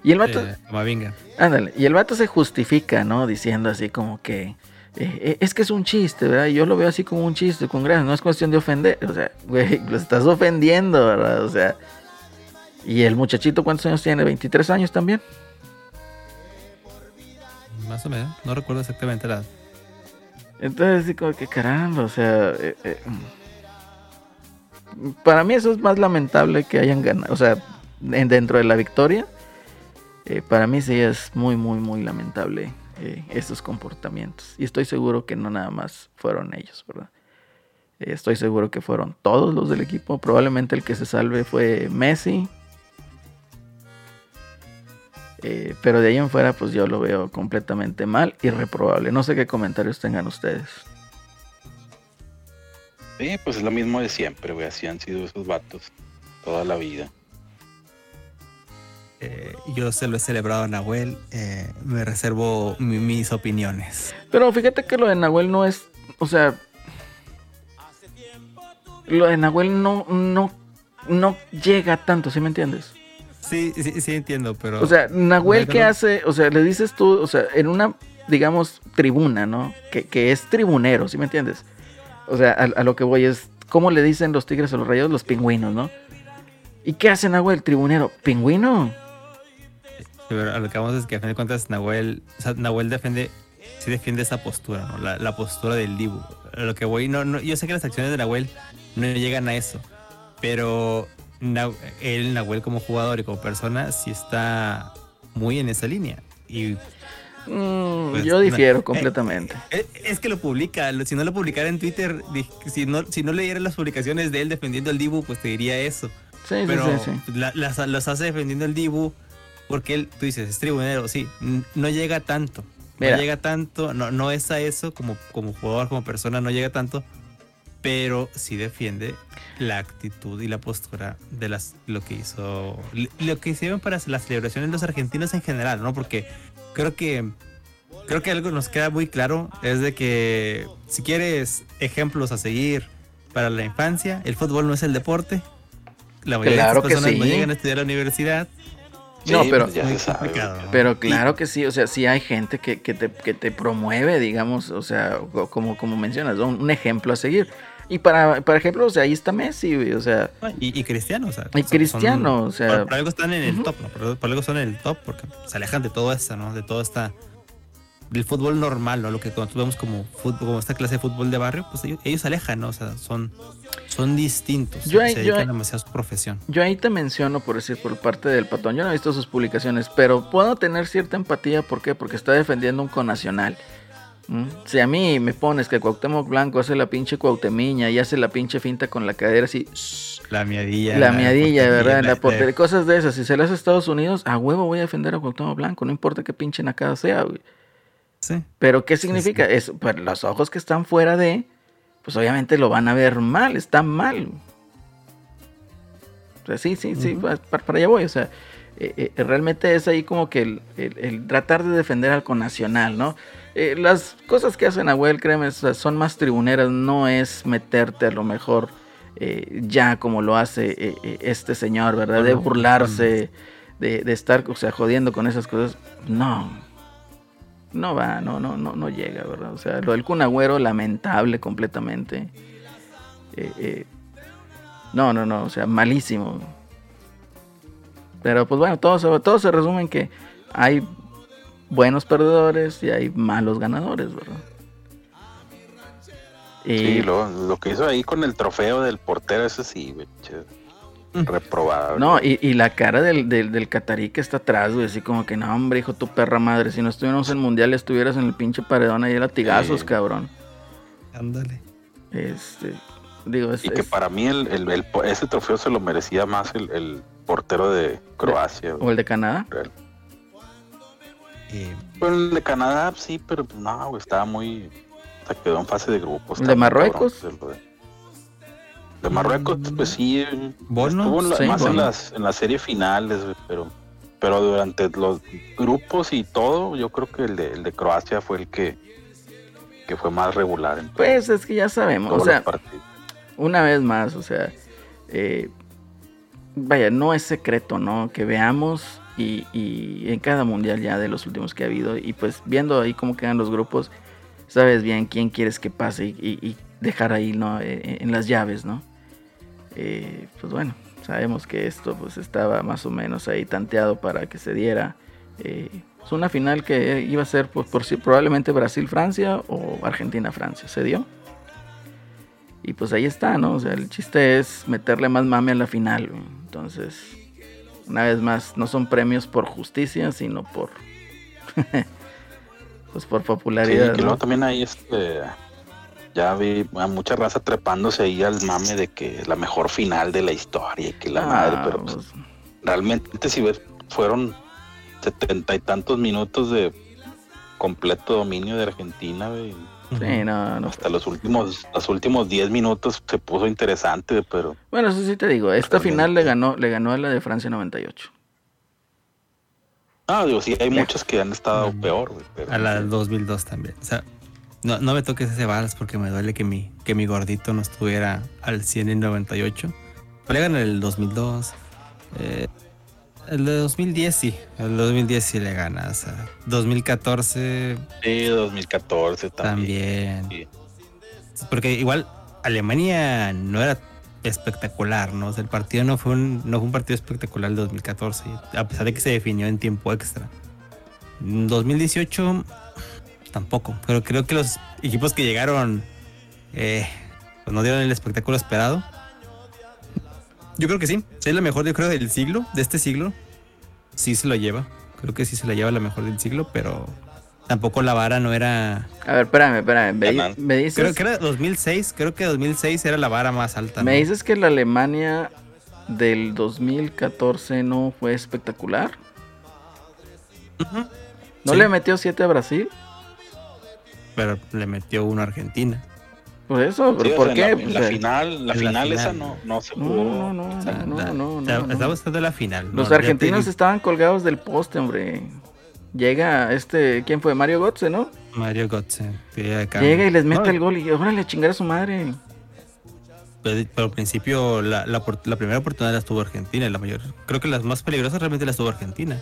Y el vato... Eh, ándale, y el vato se justifica, ¿no? Diciendo así como que... Eh, eh, es que es un chiste, ¿verdad? Yo lo veo así como un chiste, con gracia, no es cuestión de ofender, o sea, (laughs) güey, lo estás ofendiendo, ¿verdad? O sea, ¿y el muchachito cuántos años tiene? ¿23 años también? Más o menos, no recuerdo exactamente la Entonces, sí, como que caramba, o sea, eh, para mí eso es más lamentable que hayan ganado, o sea, dentro de la victoria, para mí sí es muy, muy, muy lamentable eh, esos comportamientos. Y estoy seguro que no nada más fueron ellos, ¿verdad? Eh, estoy seguro que fueron todos los del equipo. Probablemente el que se salve fue Messi. Eh, pero de ahí en fuera, pues yo lo veo completamente mal y reprobable. No sé qué comentarios tengan ustedes. Sí, pues es lo mismo de siempre, güey. Así han sido esos vatos toda la vida. Eh, yo se lo he celebrado a Nahuel, eh, me reservo mis opiniones. Pero fíjate que lo de Nahuel no es, o sea, lo de Nahuel no, no, no llega tanto, ¿sí me entiendes? Sí, sí, sí entiendo, pero... O sea, Nahuel, ¿qué hace? O sea, le dices tú, o sea, en una, digamos, tribuna, ¿no? Que, que es tribunero, ¿sí me entiendes? O sea, a, a, lo que voy es, ¿cómo le dicen los tigres a los rayos? Los pingüinos, ¿no? ¿Y qué hace Nahuel, tribunero? ¿Pingüino? Pero a lo que vamos es que a fin de cuentas Nahuel, o sea, Nahuel defiende, sí defiende esa postura, ¿no? La, postura del Dibu. A lo que voy, no, no, yo sé que las acciones de Nahuel no llegan a eso, pero él, Nahuel como jugador y como persona, sí está muy en esa línea. Y mm, pues, yo difiero completamente. Eh, eh, es, que lo publica. Si no lo publicara en Twitter, si no, si no leyera las publicaciones de él defendiendo el Dibu, pues te diría eso. Sí, Pero sí, sí, las, hace defendiendo el Dibu porque él, tú dices, es tribunero, sí, no llega tanto. No llega tanto, no, no es a eso como, como jugador, como persona, no llega tanto, pero sí defiende la actitud y la postura de las lo que hizo, lo que hicieron para las celebraciones de los argentinos en general, ¿no? Porque creo que creo que algo nos queda muy claro es de que si quieres ejemplos a seguir para la infancia, el fútbol no es el deporte. La mayoría Claro de que estas personas no sí. llegan a estudiar a la universidad. No, pero- pues ya se sabe, complicado, ¿no? Pero claro que sí, o sea, sí hay gente que, que te, que te promueve, digamos, o sea, co- como, como mencionas, ¿no? un, un ejemplo a seguir. Y para, por ejemplo, o sea, ahí está Messi, güey, o sea, Y, y cristiano, o sea. Y son- Cristiano, son- o sea- Por, por algo están en el top, ¿no? Por, por algo son en el top, porque se alejan de todo esto, ¿no? De todo esta. Del fútbol normal, ¿no? Lo que nosotros vemos como fútbol, como esta clase de fútbol de barrio, pues ellos, ellos se alejan, ¿no? O sea, son, son distintos. Yo ahí- se yo dedican ahí- demasiado a su profesión. yo ahí te menciono, por decir, por parte del patón, yo no he visto sus publicaciones, pero puedo tener cierta empatía, ¿por qué? Porque está defendiendo un conacional. Si a mí me pones que Cuauhtémoc Blanco hace la pinche cuautemiña y hace la pinche finta con la cadera así, La miadilla. la miadilla, portería, ¿verdad? La la- portería, cosas de esas. Si se le hace a Estados Unidos, a huevo voy a defender a Cuauhtémoc Blanco, no importa qué pinche nacada sea, güey. Sí. Pero ¿qué significa? Es, pues, los ojos que están fuera de, pues obviamente lo van a ver mal, está mal. O sea, sí, sí, sí, para, allá voy. O sea, eh, eh, realmente es ahí como que el, el- el tratar de defender al conacional, ¿no? Eh, las cosas que hacen Nahuel, créeme, o sea, son más tribuneras, no es meterte a lo mejor eh, ya como lo hace eh, este señor, ¿verdad? De burlarse, de, de estar, o sea, jodiendo con esas cosas. No, no va, no, no, no, no llega, ¿verdad? O sea, lo del Kun Agüero, lamentable completamente. Eh, eh, no, no, no, o sea, malísimo. Pero pues bueno, todo se, todo se resume en que hay buenos perdedores y hay malos ganadores, ¿verdad? Y Sí, lo, lo que hizo ahí con el trofeo del portero, ese sí, güey. che, Mm. Reprobado. no, y, y la cara del, del, del catarí que está atrás, güey, así como que no, hombre, hijo tu perra madre, si no estuviéramos en el mundial, estuvieras en el pinche paredón ahí a latigazos, Sí. cabrón. Ándale. Este, digo, es, Y que es- para mí el, el- el- ese trofeo se lo merecía más el, el portero de Croacia. güey. o el de Canadá. Real. Eh, Bueno, el de Canadá sí, pero pues, no, güey, estaba muy... O sea, quedó en fase de grupos. ¿El de Marruecos? De Marruecos, Mm. pues sí. Bono, Estuvo en la- sí, más en las, en la serie finales, pero... Pero durante los grupos y todo, yo creo que el de, el de Croacia fue el que, que fue más regular en Pues es que ya sabemos, o sea, una vez más, o sea, eh, vaya, no es secreto, ¿no? Que veamos y, en cada mundial ya de los últimos que ha habido y pues viendo ahí cómo quedan los grupos, sabes bien quién quieres que pase y, dejar ahí, ¿no? Eh, en las llaves, ¿no? Eh, pues bueno, sabemos que esto pues estaba más o menos ahí tanteado para que se diera. eh, pues una final que iba a ser pues, por, probablemente Brasil-Francia o Argentina-Francia. Se dio. Y pues ahí está, ¿no? O sea, el chiste es meterle más mame a la final. Entonces, una vez más, no son premios por justicia, sino por. (laughs) pues por Sí, popularidad. que ¿no? luego también ahí este, ya vi a mucha raza trepándose ahí al mame de que la mejor final de la historia y que la Ah, madre, pero pues, pues, realmente si ves, fueron setenta y tantos minutos de completo dominio de Argentina, güey. Sí, no, no. Hasta los últimos, los últimos 10 minutos se puso interesante, pero Bueno, eso sí te digo, esta Realmente. final le ganó, le ganó a la de Francia 98. no, digo, sí hay muchos que han estado peor, güey. pero- A la del 2002 también. O sea, no, no me toques ese vals porque me duele que mi, que mi gordito no estuviera al 100 en 98. Pero le ganan el 2002. eh, el de 2010 sí. El de 2010 sí le gana. O sea, 2014 Sí, 2014 también. también. Sí. Porque igual Alemania no era espectacular, ¿no? O sea, el partido no fue un, no fue un partido espectacular el 2014, a pesar de que se definió en tiempo extra. En 2018 tampoco, pero creo que los equipos que llegaron eh, pues no dieron el espectáculo esperado. Yo creo que sí, es la mejor, yo creo, del siglo, de este siglo. Sí se lo lleva, creo que sí se la lleva la mejor del siglo, pero tampoco la vara no era A ver, espérame, espérame. Me, me dices, Creo que era 2006, creo que 2006 era la vara más alta. me dices que la Alemania del 2014 no fue espectacular. ¿No Sí. le metió 7 a Brasil? Pero le metió uno a Argentina. Por eso, Sí, ¿pero o ¿por qué? la, Pues, la final, la final, esa no, no se No, jugó. no, no, no, no, no, no. Estamos hablando de la final. Los ¿no? Argentinos te- estaban colgados del poste, hombre. Llega este, ¿quién fue? Mario Götze, ¿no? Mario Götze. Llega y les mete el gol y órale, chingar a su madre. Pero, al principio la, la, primera oportunidad la tuvo Argentina, la mayor. Creo que las más peligrosas realmente las tuvo Argentina.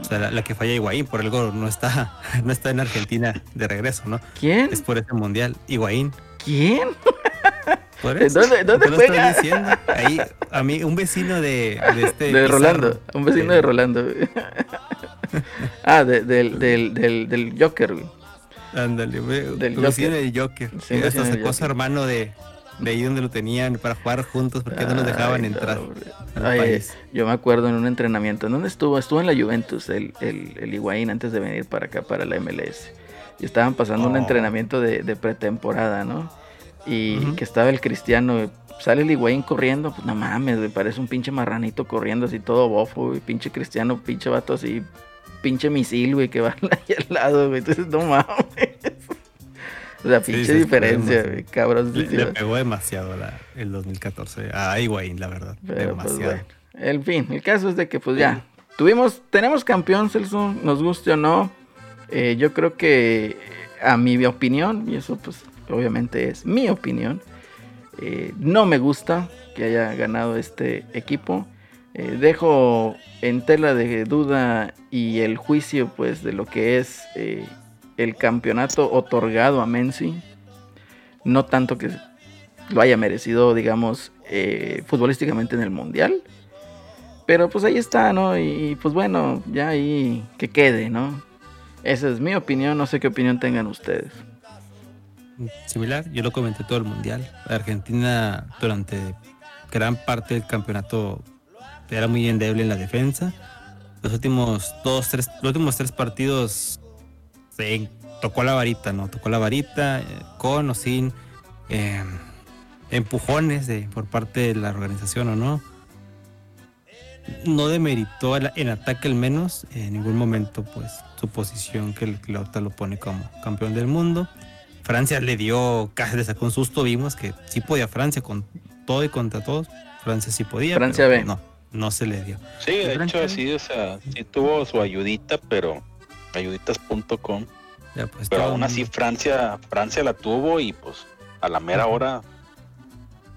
O sea, la, que falla Higuaín, por algo no está, (laughs) no está en Argentina de regreso, ¿no? ¿Quién? Es por este mundial. Higuaín. ¿Quién? ¿Dónde, dónde juega? Diciendo? Ahí, a mí, un vecino de, de este. De Rolando, un vecino de, Rolando. ah, del, del, del, del Joker, güey. Ándale, Del un vecino del Joker. Sí, hasta sacó su hermano de, de ahí donde lo tenían para jugar juntos porque no nos dejaban entrar. yo me acuerdo en un entrenamiento. ¿En dónde estuvo? Estuvo en la Juventus, el, el, el Higuaín, antes de venir para acá, para la MLS. Y estaban pasando un oh. entrenamiento de, de pretemporada, ¿no? y que estaba el cristiano, sale el Higuaín corriendo, pues no mames, me parece un pinche marranito corriendo así todo bofo, güey, pinche cristiano, pinche vato así, pinche misil, güey, que va ahí (laughs) al lado, güey, entonces no mames. O sea, pinche diferencia, güey, cabrón. Le, pegó demasiado la, el 2014 a Higuaín, la verdad, pues, demasiado. el fin, el caso es de que pues ya, tuvimos, tenemos campeón, Celso, nos guste o no, eh, yo creo que a mi opinión, y eso pues obviamente es mi opinión. Eh, no me gusta que haya ganado este equipo. Eh, dejo en tela de duda y el juicio pues de lo que es el campeonato otorgado a Menzi. No tanto que lo haya merecido, digamos, futbolísticamente en el Mundial. Pero pues ahí está, ¿no? Y pues bueno, ya ahí que quede, ¿no? Esa es mi opinión, no sé qué opinión tengan ustedes similar. Yo lo comenté todo el mundial. Argentina durante gran parte del campeonato era muy endeble en la defensa. Los últimos dos, tres, los últimos tres partidos se tocó la varita, ¿no? Tocó la varita eh, con o sin eh, empujones de, por parte de la organización o no. No demeritó en ataque al menos en ningún momento pues su posición que el Clota lo pone como campeón del mundo. Francia le dio, casi le sacó un susto, vimos que sí podía Francia con todo y contra todos. Francia sí podía. Francia B. No, no se le dio. Sí, de hecho sí, o sea, sí tuvo su ayudita, pero ayuditas.com. Pues, pero aún así Francia, Francia la tuvo y pues a la mera hora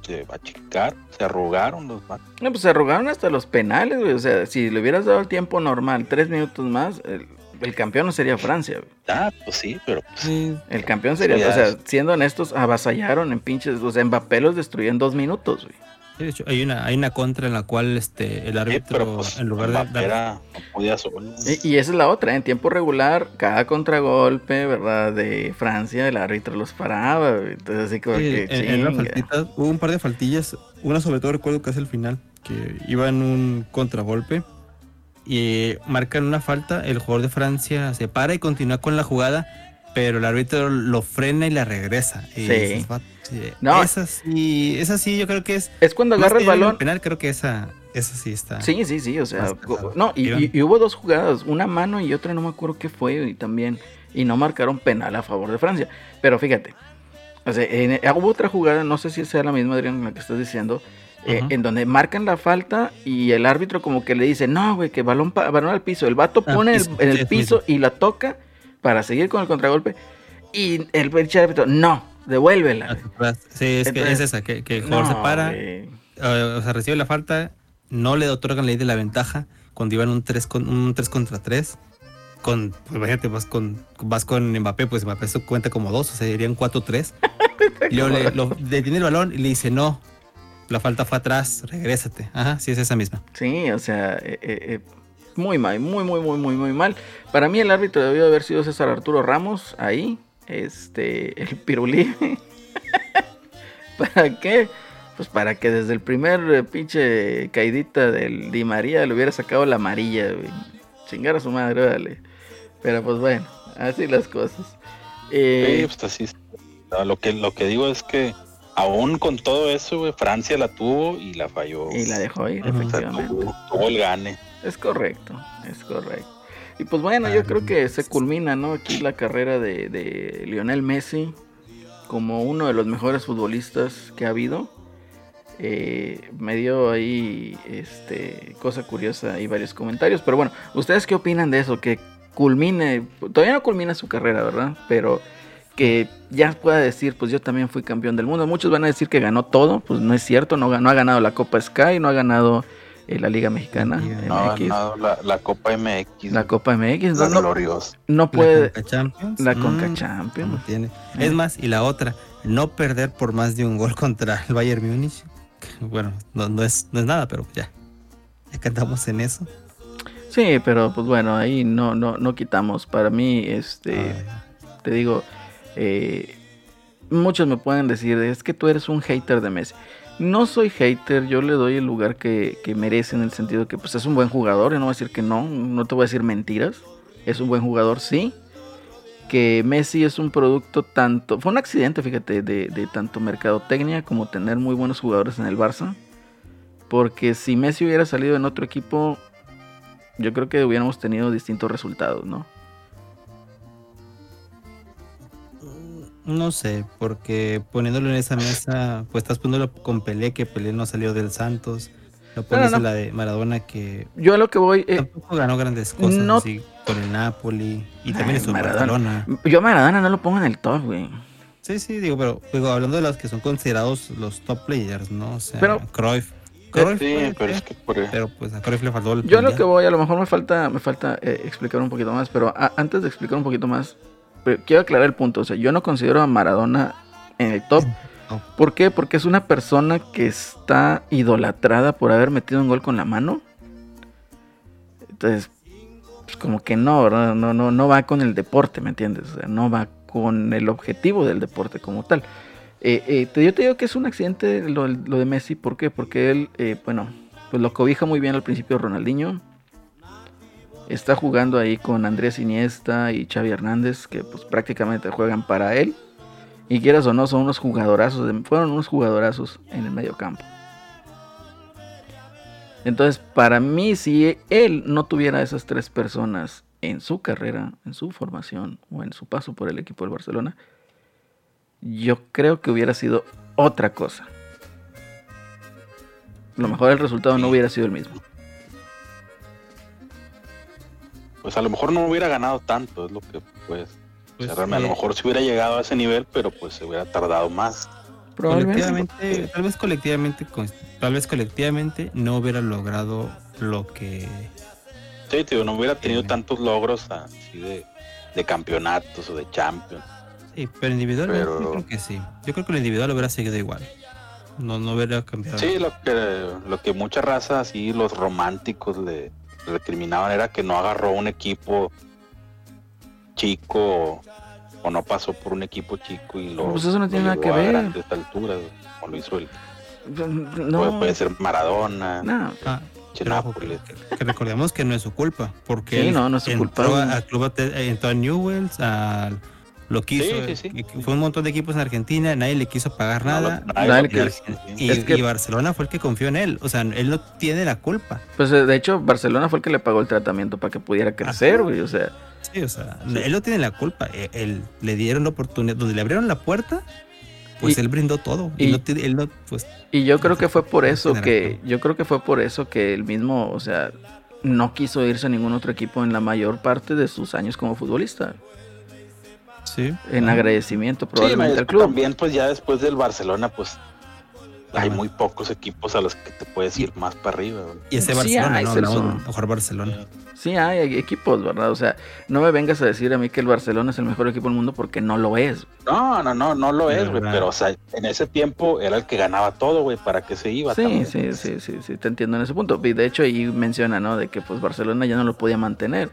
se va a chicar, se arrugaron los No, pues se arrugaron hasta los penales, güey. O sea, si le hubieras dado el tiempo normal, tres minutos más, el, el campeón no sería Francia. Ah, pues sí, pero pues, el campeón sería, o sea, siendo honestos, avasallaron en pinches, o sea, Mbappé los destruyó en dos minutos, güey. De hecho, hay una, hay una contra en la cual este el árbitro pues, en lugar de no podía y, y, esa es la otra, en tiempo regular, cada contragolpe, ¿verdad? De Francia, el árbitro los paraba, entonces así como que en, hubo un par de faltillas, una sobre todo recuerdo que es el final, que iba en un contragolpe y marcan una falta, el jugador de Francia se para y continúa con la jugada, pero el árbitro lo frena y la regresa. Y sí. No. Esa sí, esa sí yo creo que es... Es cuando agarra el balón. penal creo que esa, esa sí está. Sí, sí, sí, o sea, no, y, hubo dos jugadas, una mano y otra no me acuerdo qué fue y también, y no marcaron penal a favor de Francia. Pero fíjate, o sea, hubo otra jugada, no sé si sea la misma, Adrián, la que estás diciendo, eh, en donde marcan la falta y el árbitro como que le dice, no, güey, que balón, balón al piso. El vato ah, pone en el piso y la toca para seguir con el contragolpe. Y el árbitro, no, devuélvela. Sí, es que es esa, que, el jugador se para, o sea, recibe la falta, no le otorgan la ley de la ventaja cuando iban un 3, con, un 3 contra 3. Con, pues imagínate, vas con, vas con Mbappé, pues Mbappé se cuenta como dos, o sea, serían 4-3. (laughs) y luego le, lo, detiene el balón y le dice, no, la falta fue atrás, regrésate. Ajá, sí es esa misma. Sí, o sea, eh, eh, eh, muy mal, muy, muy, muy, muy, muy mal. Para mí el árbitro debió haber sido César Arturo Ramos, ahí, este, el pirulí. (laughs) ¿Para qué? Pues para que desde el primer pinche caidita del Di María le hubiera sacado la amarilla, güey. Chingar a su madre, dale. Pero pues bueno, así las cosas. sí, pues así. Lo que, lo que digo es que aún con todo eso, Francia la tuvo y la falló. Y la dejó ir, efectivamente. Tuvo, el gane. Es correcto, es correcto. Y pues bueno, yo creo que se culmina, ¿no? Aquí la carrera de, Lionel Messi como uno de los mejores futbolistas que ha habido. Eh, me dio ahí este cosa curiosa y varios comentarios. Pero bueno, ¿ustedes qué opinan de eso? Que culmine, todavía no culmina su carrera, ¿verdad? Pero que ya pueda decir, pues yo también fui campeón del mundo. Muchos van a decir que ganó todo, pues no es cierto, no, no ha ganado la Copa Sky, no ha ganado eh, la Liga Mexicana. No ha ganado la, la, Copa MX. La Copa MX. No, no, no puede. La Conca Champions. La Conca mm, Champions. tiene. Es más, y la otra, no perder por más de un gol (laughs) contra el Bayern Múnich. Bueno, no, no, es, no es nada, pero ya. Ya cantamos en eso. Sí, pero pues bueno, ahí no, no, no quitamos. Para mí, este, te digo, eh, muchos me pueden decir, es que tú eres un hater de Messi. No soy hater, yo le doy el lugar que, merece en el sentido que pues es un buen jugador, y no voy a decir que no, no te voy a decir mentiras, es un buen jugador, sí. Que Messi es un producto tanto, fue un accidente, fíjate, de, de tanto mercadotecnia como tener muy buenos jugadores en el Barça. Porque si Messi hubiera salido en otro equipo, yo creo que hubiéramos tenido distintos resultados, ¿no? No sé, porque poniéndolo en esa mesa, pues estás poniéndolo con Pelé, que Pelé no salió del Santos. Lo pones en la de Maradona, que. Yo a lo que voy. Eh, tampoco ganó grandes cosas no, así, con el Napoli. Y también es Maradona. Yo a Maradona no lo pongo en el top, güey. Sí, sí, digo, pero digo, hablando de los que son considerados los top players, ¿no? O sea, pero, Cruyff sí, pero es que Pero pues a Cruyff le faltó el Yo lo que voy, a lo mejor me falta, me falta eh, explicar un poquito más, pero antes de explicar un poquito más, quiero aclarar el punto. O sea, yo no considero a Maradona en el top. ¿Por qué? Porque es una persona que está idolatrada por haber metido un gol con la mano. Entonces, pues como que no, ¿verdad? No, no, no va con el deporte, ¿me entiendes? O sea, no va con el objetivo del deporte como tal. Eh, eh, yo te digo que es un accidente lo, de Messi, ¿por qué? Porque él, eh, bueno, pues lo cobija muy bien al principio Ronaldinho. Está jugando ahí con Andrés Iniesta y Xavi Hernández, que pues prácticamente juegan para él. Y quieras o no, son unos jugadorazos, fueron unos jugadorazos en el medio campo. Entonces, para mí, si él no tuviera esas tres personas en su carrera, en su formación o en su paso por el equipo del Barcelona, yo creo que hubiera sido otra cosa. A lo mejor el resultado no hubiera sido el mismo. Pues a lo mejor no hubiera ganado tanto, es lo que pues, pues a lo mejor se hubiera llegado a ese nivel, pero pues se hubiera tardado más. Colectivamente, tal vez colectivamente, tal vez colectivamente no hubiera logrado lo que. Sí, tío, no hubiera tenido tantos logros así de, de campeonatos o de champions. Sí, pero individualmente yo creo que sí. Yo creo que el individual hubiera seguido igual. No, no hubiera cambiado. Sí, lo que, lo que muchas razas, así los románticos le recriminaban era que no agarró un equipo chico o, no pasó por un equipo chico y lo. Pues eso no tiene nada que ver. A esta altura, como lo hizo el. No. Puede, ser Maradona. No. Ah, que, recordemos que no es su culpa, porque sí, no, no es su culpa. Al club entró a Newells, al lo quiso. Fue un montón de equipos en Argentina, nadie le quiso pagar nada. y, Barcelona fue el que confió en él. O sea, él no tiene la culpa. Pues eh, de hecho, Barcelona fue el que le pagó el tratamiento para que pudiera crecer, güey. O sea. Sí, o sea, él no tiene la culpa. E, él, le dieron la oportunidad, donde le abrieron la puerta, pues él brindó todo. Y, él no, pues, y yo creo que fue por eso que, yo creo que fue por eso que él mismo, o sea, no quiso irse a ningún otro equipo en la mayor parte de sus años como futbolista. En agradecimiento probablemente al club. También pues ya después del Barcelona pues hay muy pocos equipos a los que te puedes ir más para arriba. Y ese Barcelona, ¿no? mejor Barcelona. Sí, hay equipos, ¿verdad? O sea, no me vengas a decir a mí que el Barcelona es el mejor equipo del mundo porque no lo es. No, no, no, no lo es, güey. Pero, o sea, en ese tiempo era el que ganaba todo, güey. ¿Para que se iba? Sí, sí, sí, sí, sí, te entiendo en ese punto. Y de hecho ahí menciona, ¿no? De que pues Barcelona ya no lo podía mantener.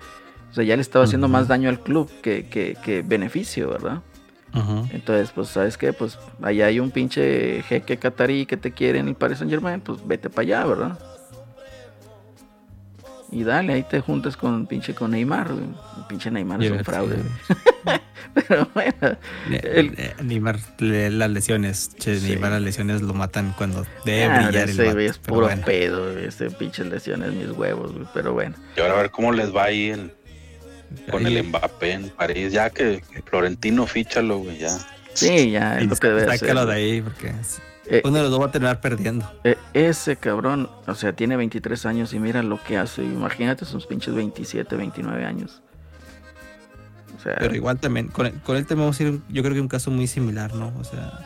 O sea, ya le estaba haciendo más daño al club que, que, que beneficio, ¿verdad? Entonces, pues, ¿sabes qué? Pues allá hay un pinche jeque catarí que te quiere en el Paris Saint Germain, pues vete para allá, ¿verdad? Y dale, ahí te juntas con pinche con Neymar, güey. El pinche Neymar es un fraude. (laughs) Pero bueno. Neymar, las lesiones, che, Neymar las lesiones lo matan cuando debe ah, brillar el vato, es puro pedo, ese pinche lesiones, mis huevos, güey. Pero bueno. Y ahora a ver cómo les va ahí el con el Mbappé en París, ya que Florentino fíchalo, güey, ya. Sí, ya es lo que debe Sácalo de ahí, porque eh, uno de los dos va a terminar perdiendo. Eh, ese cabrón, o sea, tiene 23 años y mira lo que hace. Imagínate sus pinches 27, 29 años. pero igual también, con, él vamos a ir, yo creo que un caso muy similar, ¿no? O sea,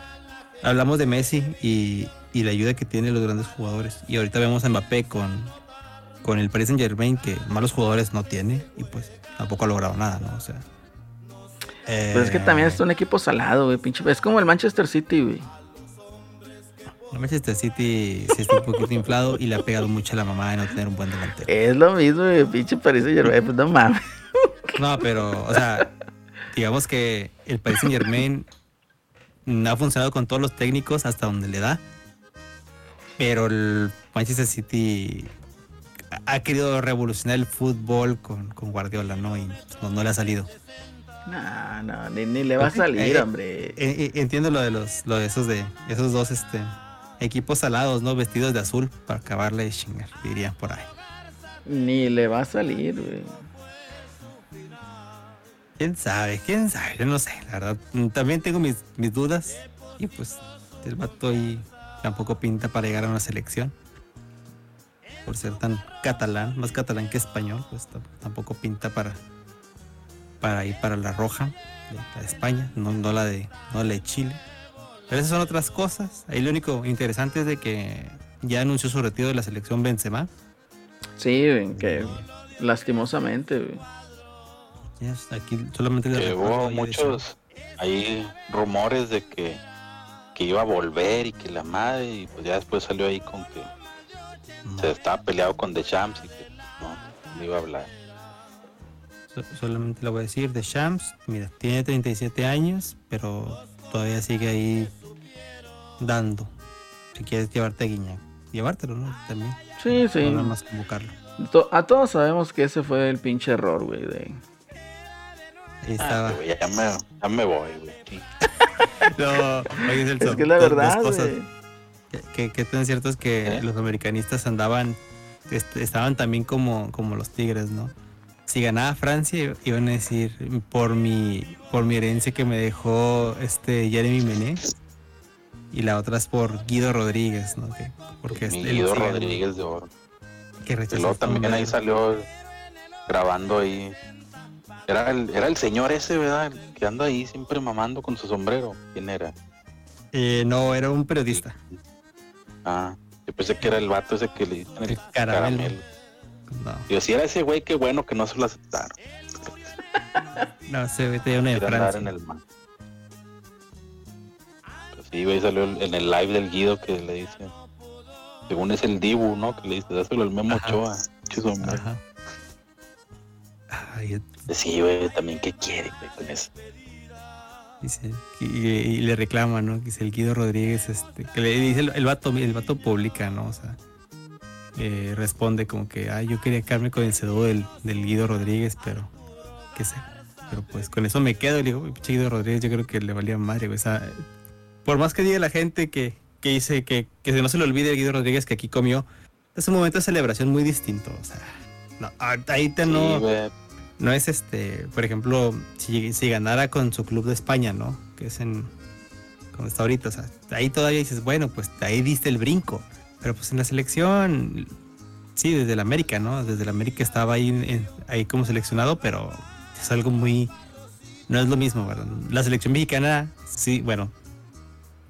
hablamos de Messi y, la ayuda que tiene los grandes jugadores. Y ahorita vemos a Mbappé con, con el Paris Saint Germain, que malos jugadores no tiene, y pues tampoco ha logrado nada, ¿no? O sea. Pero es que también es un equipo salado, güey, pinche. Es como el Manchester City, güey. El Manchester City sí está un poquito inflado y le ha pegado mucho a la mamá de no tener un buen delantero. Es lo mismo, güey, pinche Paris Saint Germain, pues no mames. No, pero, o sea, digamos que el Paris Saint Germain ha funcionado con todos los técnicos hasta donde le da. Pero el Manchester City ha querido revolucionar el fútbol con, Guardiola, ¿no? Y no, le ha salido. No, no, ni, le va a salir, hombre. Eh, eh, entiendo lo de los, lo de esos de esos dos este equipos salados, ¿no? Vestidos de azul para acabarle de chingar, diría por ahí. Ni le va a salir, güey. ¿Quién sabe? ¿Quién sabe? Yo no sé, la verdad. También tengo mis, mis dudas. Y pues el vato ahí tampoco pinta para llegar a una selección. Por ser tan catalán, más catalán que español, pues tampoco pinta para, para ir para la roja de, España, no, no, la de, no la de Chile. Pero esas son otras cosas. Ahí lo único interesante es de que ya anunció su retiro de la selección Benzema. Sí, que lastimosamente, aquí solamente hubo muchos hay rumores de que, que iba a volver y que la madre, y pues ya después salió ahí con que se estaba peleado con The Champs y que no, iba a hablar. solamente lo voy a decir, The Champs, mira, tiene 37 años, pero todavía sigue ahí dando. Si quieres llevarte a Guiñac, llevártelo, ¿no? También. Sí, sí. nada más convocarlo. A todos sabemos que ese fue el pinche error, güey, de estaba. Ah, ya, me, ya, me, voy, güey. (laughs) no, es, es que la verdad, que, que, tan cierto es que ¿Eh? los americanistas andaban, estaban también como, como los tigres, ¿no? Si ganaba Francia, iban a decir por mi, por mi herencia que me dejó este Jeremy Mené. Y la otra es por Guido Rodríguez, ¿no? porque Guido Rodríguez de oro. Que luego también ahí salió grabando ahí era el, era el señor ese, ¿verdad? Que anda ahí siempre mamando con su sombrero. ¿Quién era? Eh, no, era un periodista. Ah, yo pensé que era el vato ese que le dicen el, caramelo. No. Yo si era ese güey, qué bueno que no se lo aceptaron. (laughs) no, se ve una de Francia. En el mar. Pues sí, güey, salió en el live del Guido que le dice, según es el Dibu, ¿no? Que le dice, dáselo el Memo Ochoa. Ajá. Ay, Sí, güey, también qué quiere, con eso. Dice, y, le reclama, ¿no? Dice el Guido Rodríguez, este, que le dice el, vato, el vato publica, ¿no? O sea, eh, responde como que, ay, yo quería quedarme con el cedo del, del Guido Rodríguez, pero, qué sé. Pero pues con eso me quedo y le digo, pinche Guido Rodríguez, yo creo que le valía madre, güey. O sea, por más que diga la gente que, que dice que, que no se le olvide el Guido Rodríguez que aquí comió, es un momento de celebración muy distinto, o sea, no, ahí te no no es este, por ejemplo, si, si, ganara con su club de España, ¿no? Que es en, como está ahorita, o sea, ahí todavía dices, bueno, pues ahí diste el brinco, pero pues en la selección, sí, desde el América, ¿no? Desde el América estaba ahí, ahí como seleccionado, pero es algo muy, no es lo mismo, ¿verdad? La selección mexicana, sí, bueno,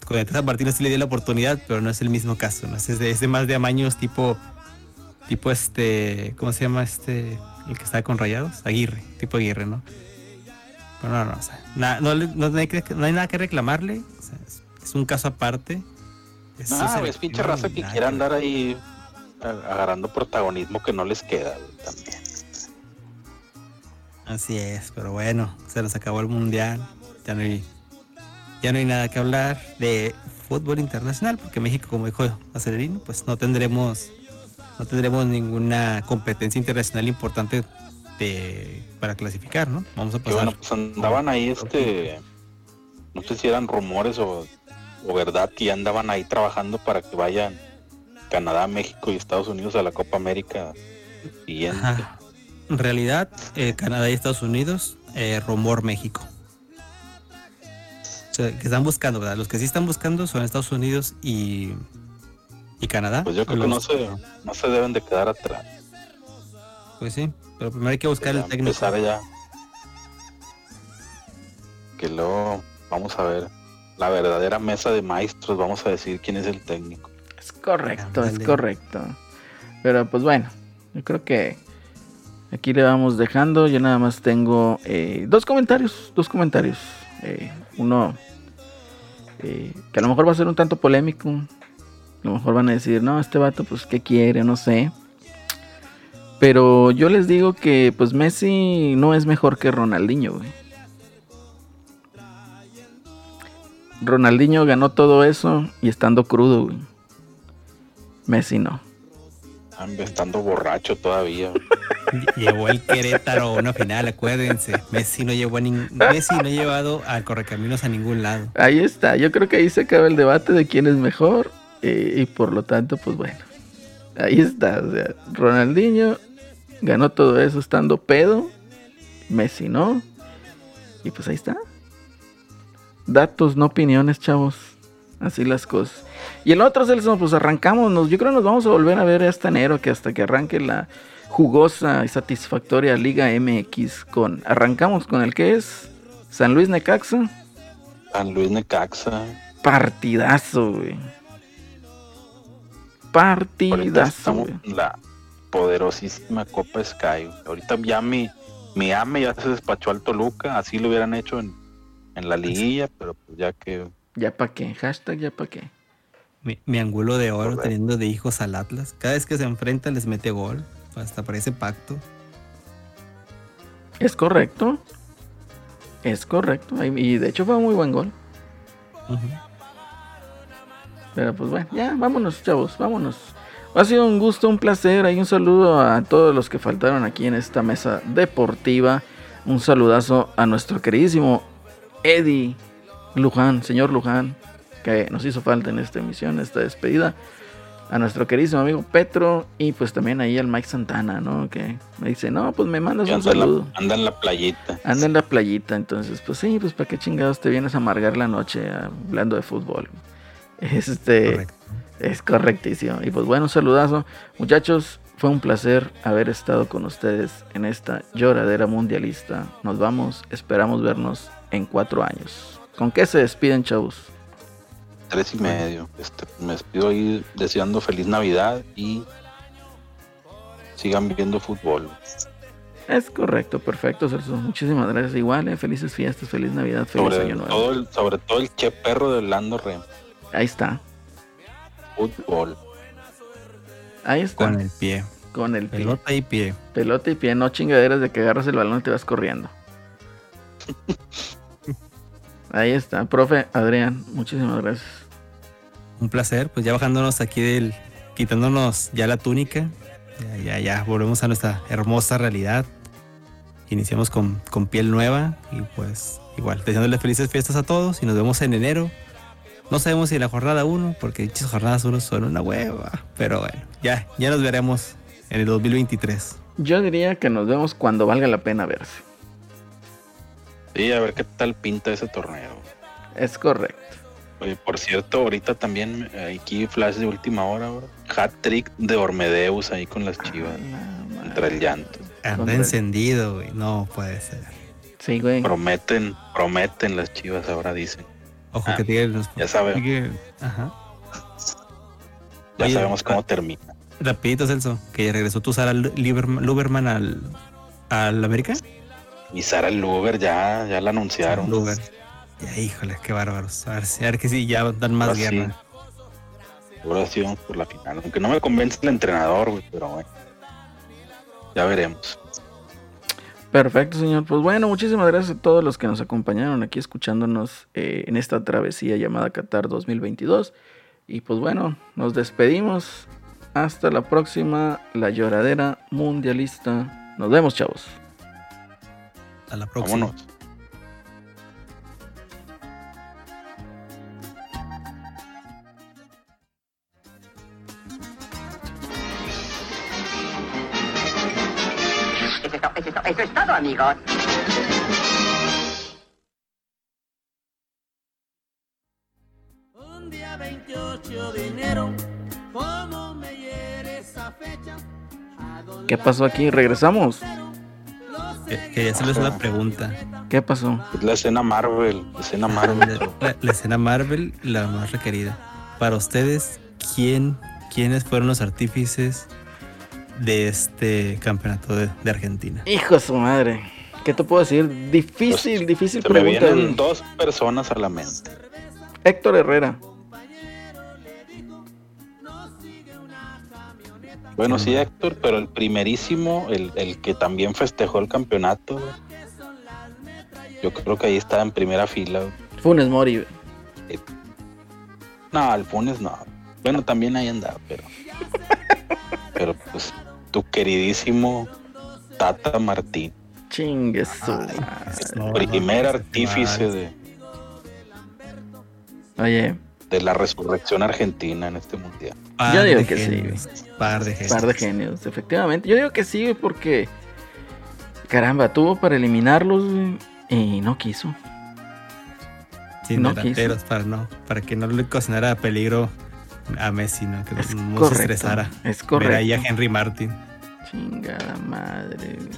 con el Martínez sí le dio la oportunidad, pero no es el mismo caso, ¿no? Es de, es de más de amaños tipo, tipo este, ¿cómo se llama este? El que está con rayados, Aguirre, tipo Aguirre, ¿no? Pero no, no, o sea, no, no, hay, no, hay, nada que reclamarle, o sea, es, un caso aparte. Es, ah, es pinche raza que quiera andar ahí agarrando protagonismo que no les queda también. Así es, pero bueno, se nos acabó el mundial, ya no hay, ya no hay nada que hablar de fútbol internacional, porque México, como dijo Acelerino, pues no tendremos no tendremos ninguna competencia internacional importante de, para clasificar, ¿no? Vamos a pasar. bueno, pues andaban ahí este, no sé si eran rumores o, verdad que ya andaban ahí trabajando para que vayan Canadá, México y Estados Unidos a la Copa América siguiente. En realidad, eh, Canadá y Estados Unidos, eh, rumor México. O sea, que están buscando, ¿verdad? Los que sí están buscando son Estados Unidos y ¿Y Canadá? Pues yo creo que no se, no se deben de quedar atrás. Pues sí, pero primero hay que buscar el técnico. ya. porque luego vamos a ver la verdadera mesa de maestros, vamos a decir quién es el técnico. Es correcto, es correcto. Pero pues bueno, yo creo que aquí le vamos dejando. Yo nada más tengo eh, dos comentarios, dos comentarios. Eh, uno eh, que a lo mejor va a ser un tanto polémico. A lo mejor van a decir, no, este vato, pues, ¿qué quiere? No sé. Pero yo les digo que, pues, Messi no es mejor que Ronaldinho, güey. Ronaldinho ganó todo eso y estando crudo, güey. Messi no. Estando borracho todavía. (laughs) Llevó el Querétaro a una final, acuérdense. Messi no llevó a Messi no ha llevado a Correcaminos a ningún lado. Ahí está, yo creo que ahí se acaba el debate de quién es mejor. Eh, y por lo tanto, pues bueno. Ahí está. O sea, Ronaldinho ganó todo eso estando pedo. Messi no. Y pues ahí está. Datos, no opiniones, chavos. Así las cosas. Y el otro, Celso, pues arrancamos. Yo creo que nos vamos a volver a ver este enero, que hasta que arranque la jugosa y satisfactoria Liga MX. con Arrancamos con el que es San Luis Necaxa. San Luis Necaxa. Partidazo, güey. Partidazo. La poderosísima Copa Sky. Ahorita ya mi, mi AME ya se despachó al Toluca. Así lo hubieran hecho en, en la liguilla, pero pues ya que. ¿Ya para qué? Hashtag ya para qué. Mi, mi, ángulo de oro teniendo de hijos al Atlas. Cada vez que se enfrenta les mete gol. Hasta parece pacto. Es correcto. Es correcto. Y de hecho fue un muy buen gol. Pero pues bueno, ya, vámonos, chavos, vámonos. Ha sido un gusto, un placer. Hay un saludo a todos los que faltaron aquí en esta mesa deportiva. Un saludazo a nuestro queridísimo Eddie Luján, señor Luján, que nos hizo falta en esta emisión, esta despedida. A nuestro queridísimo amigo Petro y pues también ahí al Mike Santana, ¿no? Que me dice, no, pues me mandas un saludo. anda en la playita. Anda en la playita, entonces, pues sí, pues para qué chingados te vienes a amargar la noche hablando de fútbol. Este es correctísimo. Y pues bueno, un saludazo. Muchachos, fue un placer haber estado con ustedes en esta lloradera mundialista. Nos vamos, esperamos vernos en cuatro años. ¿Con qué se despiden, chavos? Tres y medio. Este, me despido ahí deseando feliz Navidad y sigan viendo fútbol. Es correcto, perfecto, Celso. Muchísimas gracias. Igual, eh, felices fiestas, feliz Navidad, feliz sobre año nuevo. Todo el, sobre todo el che perro de Orlando Rem. Ahí está. Fútbol. Ahí está. Con el pie. Con el pie. Pelota y pie. Pelota y pie, no chingaderas de que agarras el balón y te vas corriendo. (laughs) Ahí está, profe Adrián, muchísimas gracias. Un placer, pues ya bajándonos aquí del, quitándonos ya la túnica, ya, ya, ya volvemos a nuestra hermosa realidad. Iniciamos con, con piel nueva y pues igual, deseándole felices fiestas a todos y nos vemos en enero. No sabemos si la jornada 1, porque dichas jornadas 1 son una hueva, pero bueno, ya, ya nos veremos en el 2023. Yo diría que nos vemos cuando valga la pena verse. Sí, a ver qué tal pinta ese torneo. Es correcto. Oye, por cierto, ahorita también aquí flash de última hora, hat trick de Ormedeus ahí con las chivas. contra el llanto. Anda encendido, güey. No puede ser. Sí, güey. Prometen, prometen las chivas ahora dicen. Ojo ah, que tienen los... Ya sabemos. Ajá. Ya sabemos cómo termina. Rapidito, Celso, que regresó tu Sara Luberman al, al América. Y Sara Luber ya, ya la anunciaron. Luber. Ya, híjole, qué bárbaros. A ver, a ver que sí, ya dan más guerra. Ahora sí vamos por la final. Aunque no me convence el entrenador, güey, pero bueno. Ya veremos. Perfecto, señor. Pues bueno, muchísimas gracias a todos los que nos acompañaron aquí escuchándonos eh, en esta travesía llamada Qatar 2022. Y pues bueno, nos despedimos. Hasta la próxima, la lloradera mundialista. Nos vemos, chavos. A la próxima. Vámonos. Eso es, todo, amigos. Un día 28 de enero, ¿cómo me hiere esa fecha? ¿Qué pasó aquí? ¿Regresamos? Que- Quería hacerles una pregunta. ¿Qué pasó? La escena Marvel, la escena Marvel. (laughs) La, la escena Marvel, la más requerida. Para ustedes, ¿quién, ¿quiénes fueron los artífices de este campeonato de, de Argentina? Hijo de su madre. ¿Qué te puedo decir? Difícil, Pues, difícil Se me pregunta. vienen güey. dos personas a la mente. Héctor Herrera. Bueno, sí, Héctor, pero el primerísimo, el, el que también festejó el campeonato, yo creo que ahí estaba en primera fila. Funes Mori. güey. No, el Funes no. Bueno, también ahí andaba, pero. (laughs) Pero pues, tu queridísimo Tata Martín, Chingue no, primer no, artífice de, Oye, de la resurrección argentina en este mundial. Par Yo digo que sí, genios, Par de genios. par de genios, efectivamente. Yo digo que sí, güey, porque. Caramba, tuvo para eliminarlos y no quiso. Sin no delanteros para no, para que no le cocinara peligro a Messi, ¿no? Que Es no correcto. se estresara. Es Ver ahí a correcto. Henry Martin. Chingada madre. güey.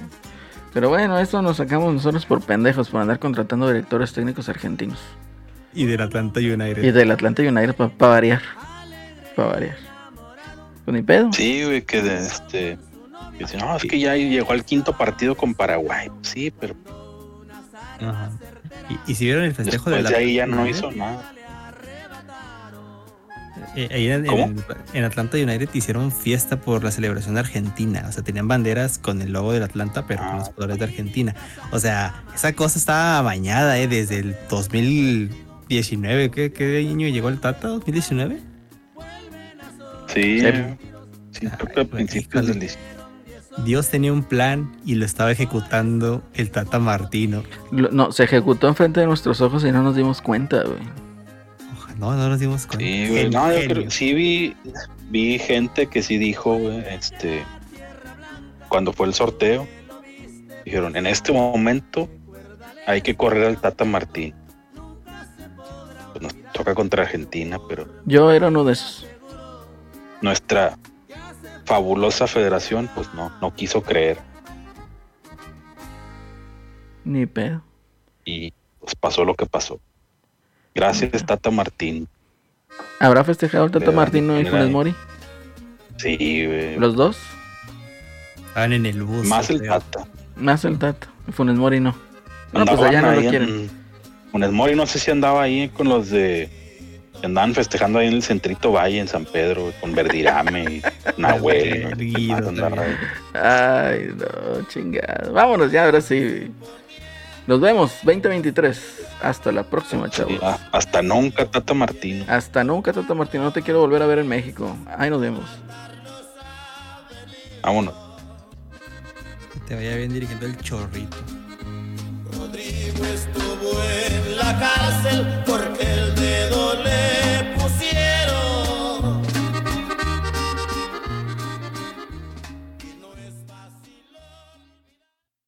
Pero bueno, eso nos sacamos nosotros por pendejos por andar contratando directores técnicos argentinos. Y del Atlanta United. Y del Atlanta United para variar. Para variar. Pues ni pedo. Sí, güey, que de este. que no, es que ya llegó al quinto partido con Paraguay. Sí, pero Ajá. Y, y si vieron el festejo después de la ahí ya no hizo nada. Eh, ahí en, ¿Cómo? en- en Atlanta United hicieron fiesta por la celebración de Argentina. O sea, tenían banderas con el logo del Atlanta, pero con Ah. los colores de Argentina. O sea, esa cosa estaba bañada eh, desde el 2019. ¿Qué, qué año llegó el Tata? ¿2019? Sí, Sí. sí, creo que a Ay, principios híjole. del dis- Dios tenía un plan y lo estaba ejecutando el Tata Martino. No, se ejecutó enfrente de nuestros ojos y no nos dimos cuenta, güey. No, no nos dimos cuenta. Sí, güey. No, yo creo, sí vi, vi gente que sí dijo, güey, este, cuando fue el sorteo, dijeron, en este momento hay que correr al Tata Martín. Pues nos toca contra Argentina, pero Yo era uno de esos. nuestra fabulosa federación, pues no, no quiso creer Ni pedo. y pues pasó lo que pasó. Gracias, Tata Martín. ¿Habrá festejado el Tata Martino y Funes Mori? Sí, güey. ¿Los dos? Estaban en el bus. Más el creo. Tata. Más el Tata. Funes Mori no. Bueno, pues allá no lo quieren. en- Funes Mori, no sé si andaba ahí con los de. Andaban festejando ahí en el centrito Valle, en San Pedro, güey, con Verdirame y (laughs) Nahuel. Ay, no, chingado. Vámonos ya, ahora sí. Nos vemos 2023. Hasta la próxima, chavos. Ah, hasta nunca, Tata Martino. Hasta nunca, Tata Martino. No te quiero volver a ver en México. Ahí nos vemos. Vámonos. Que te vaya bien dirigiendo el chorrito. Rodrigo estuvo en la cárcel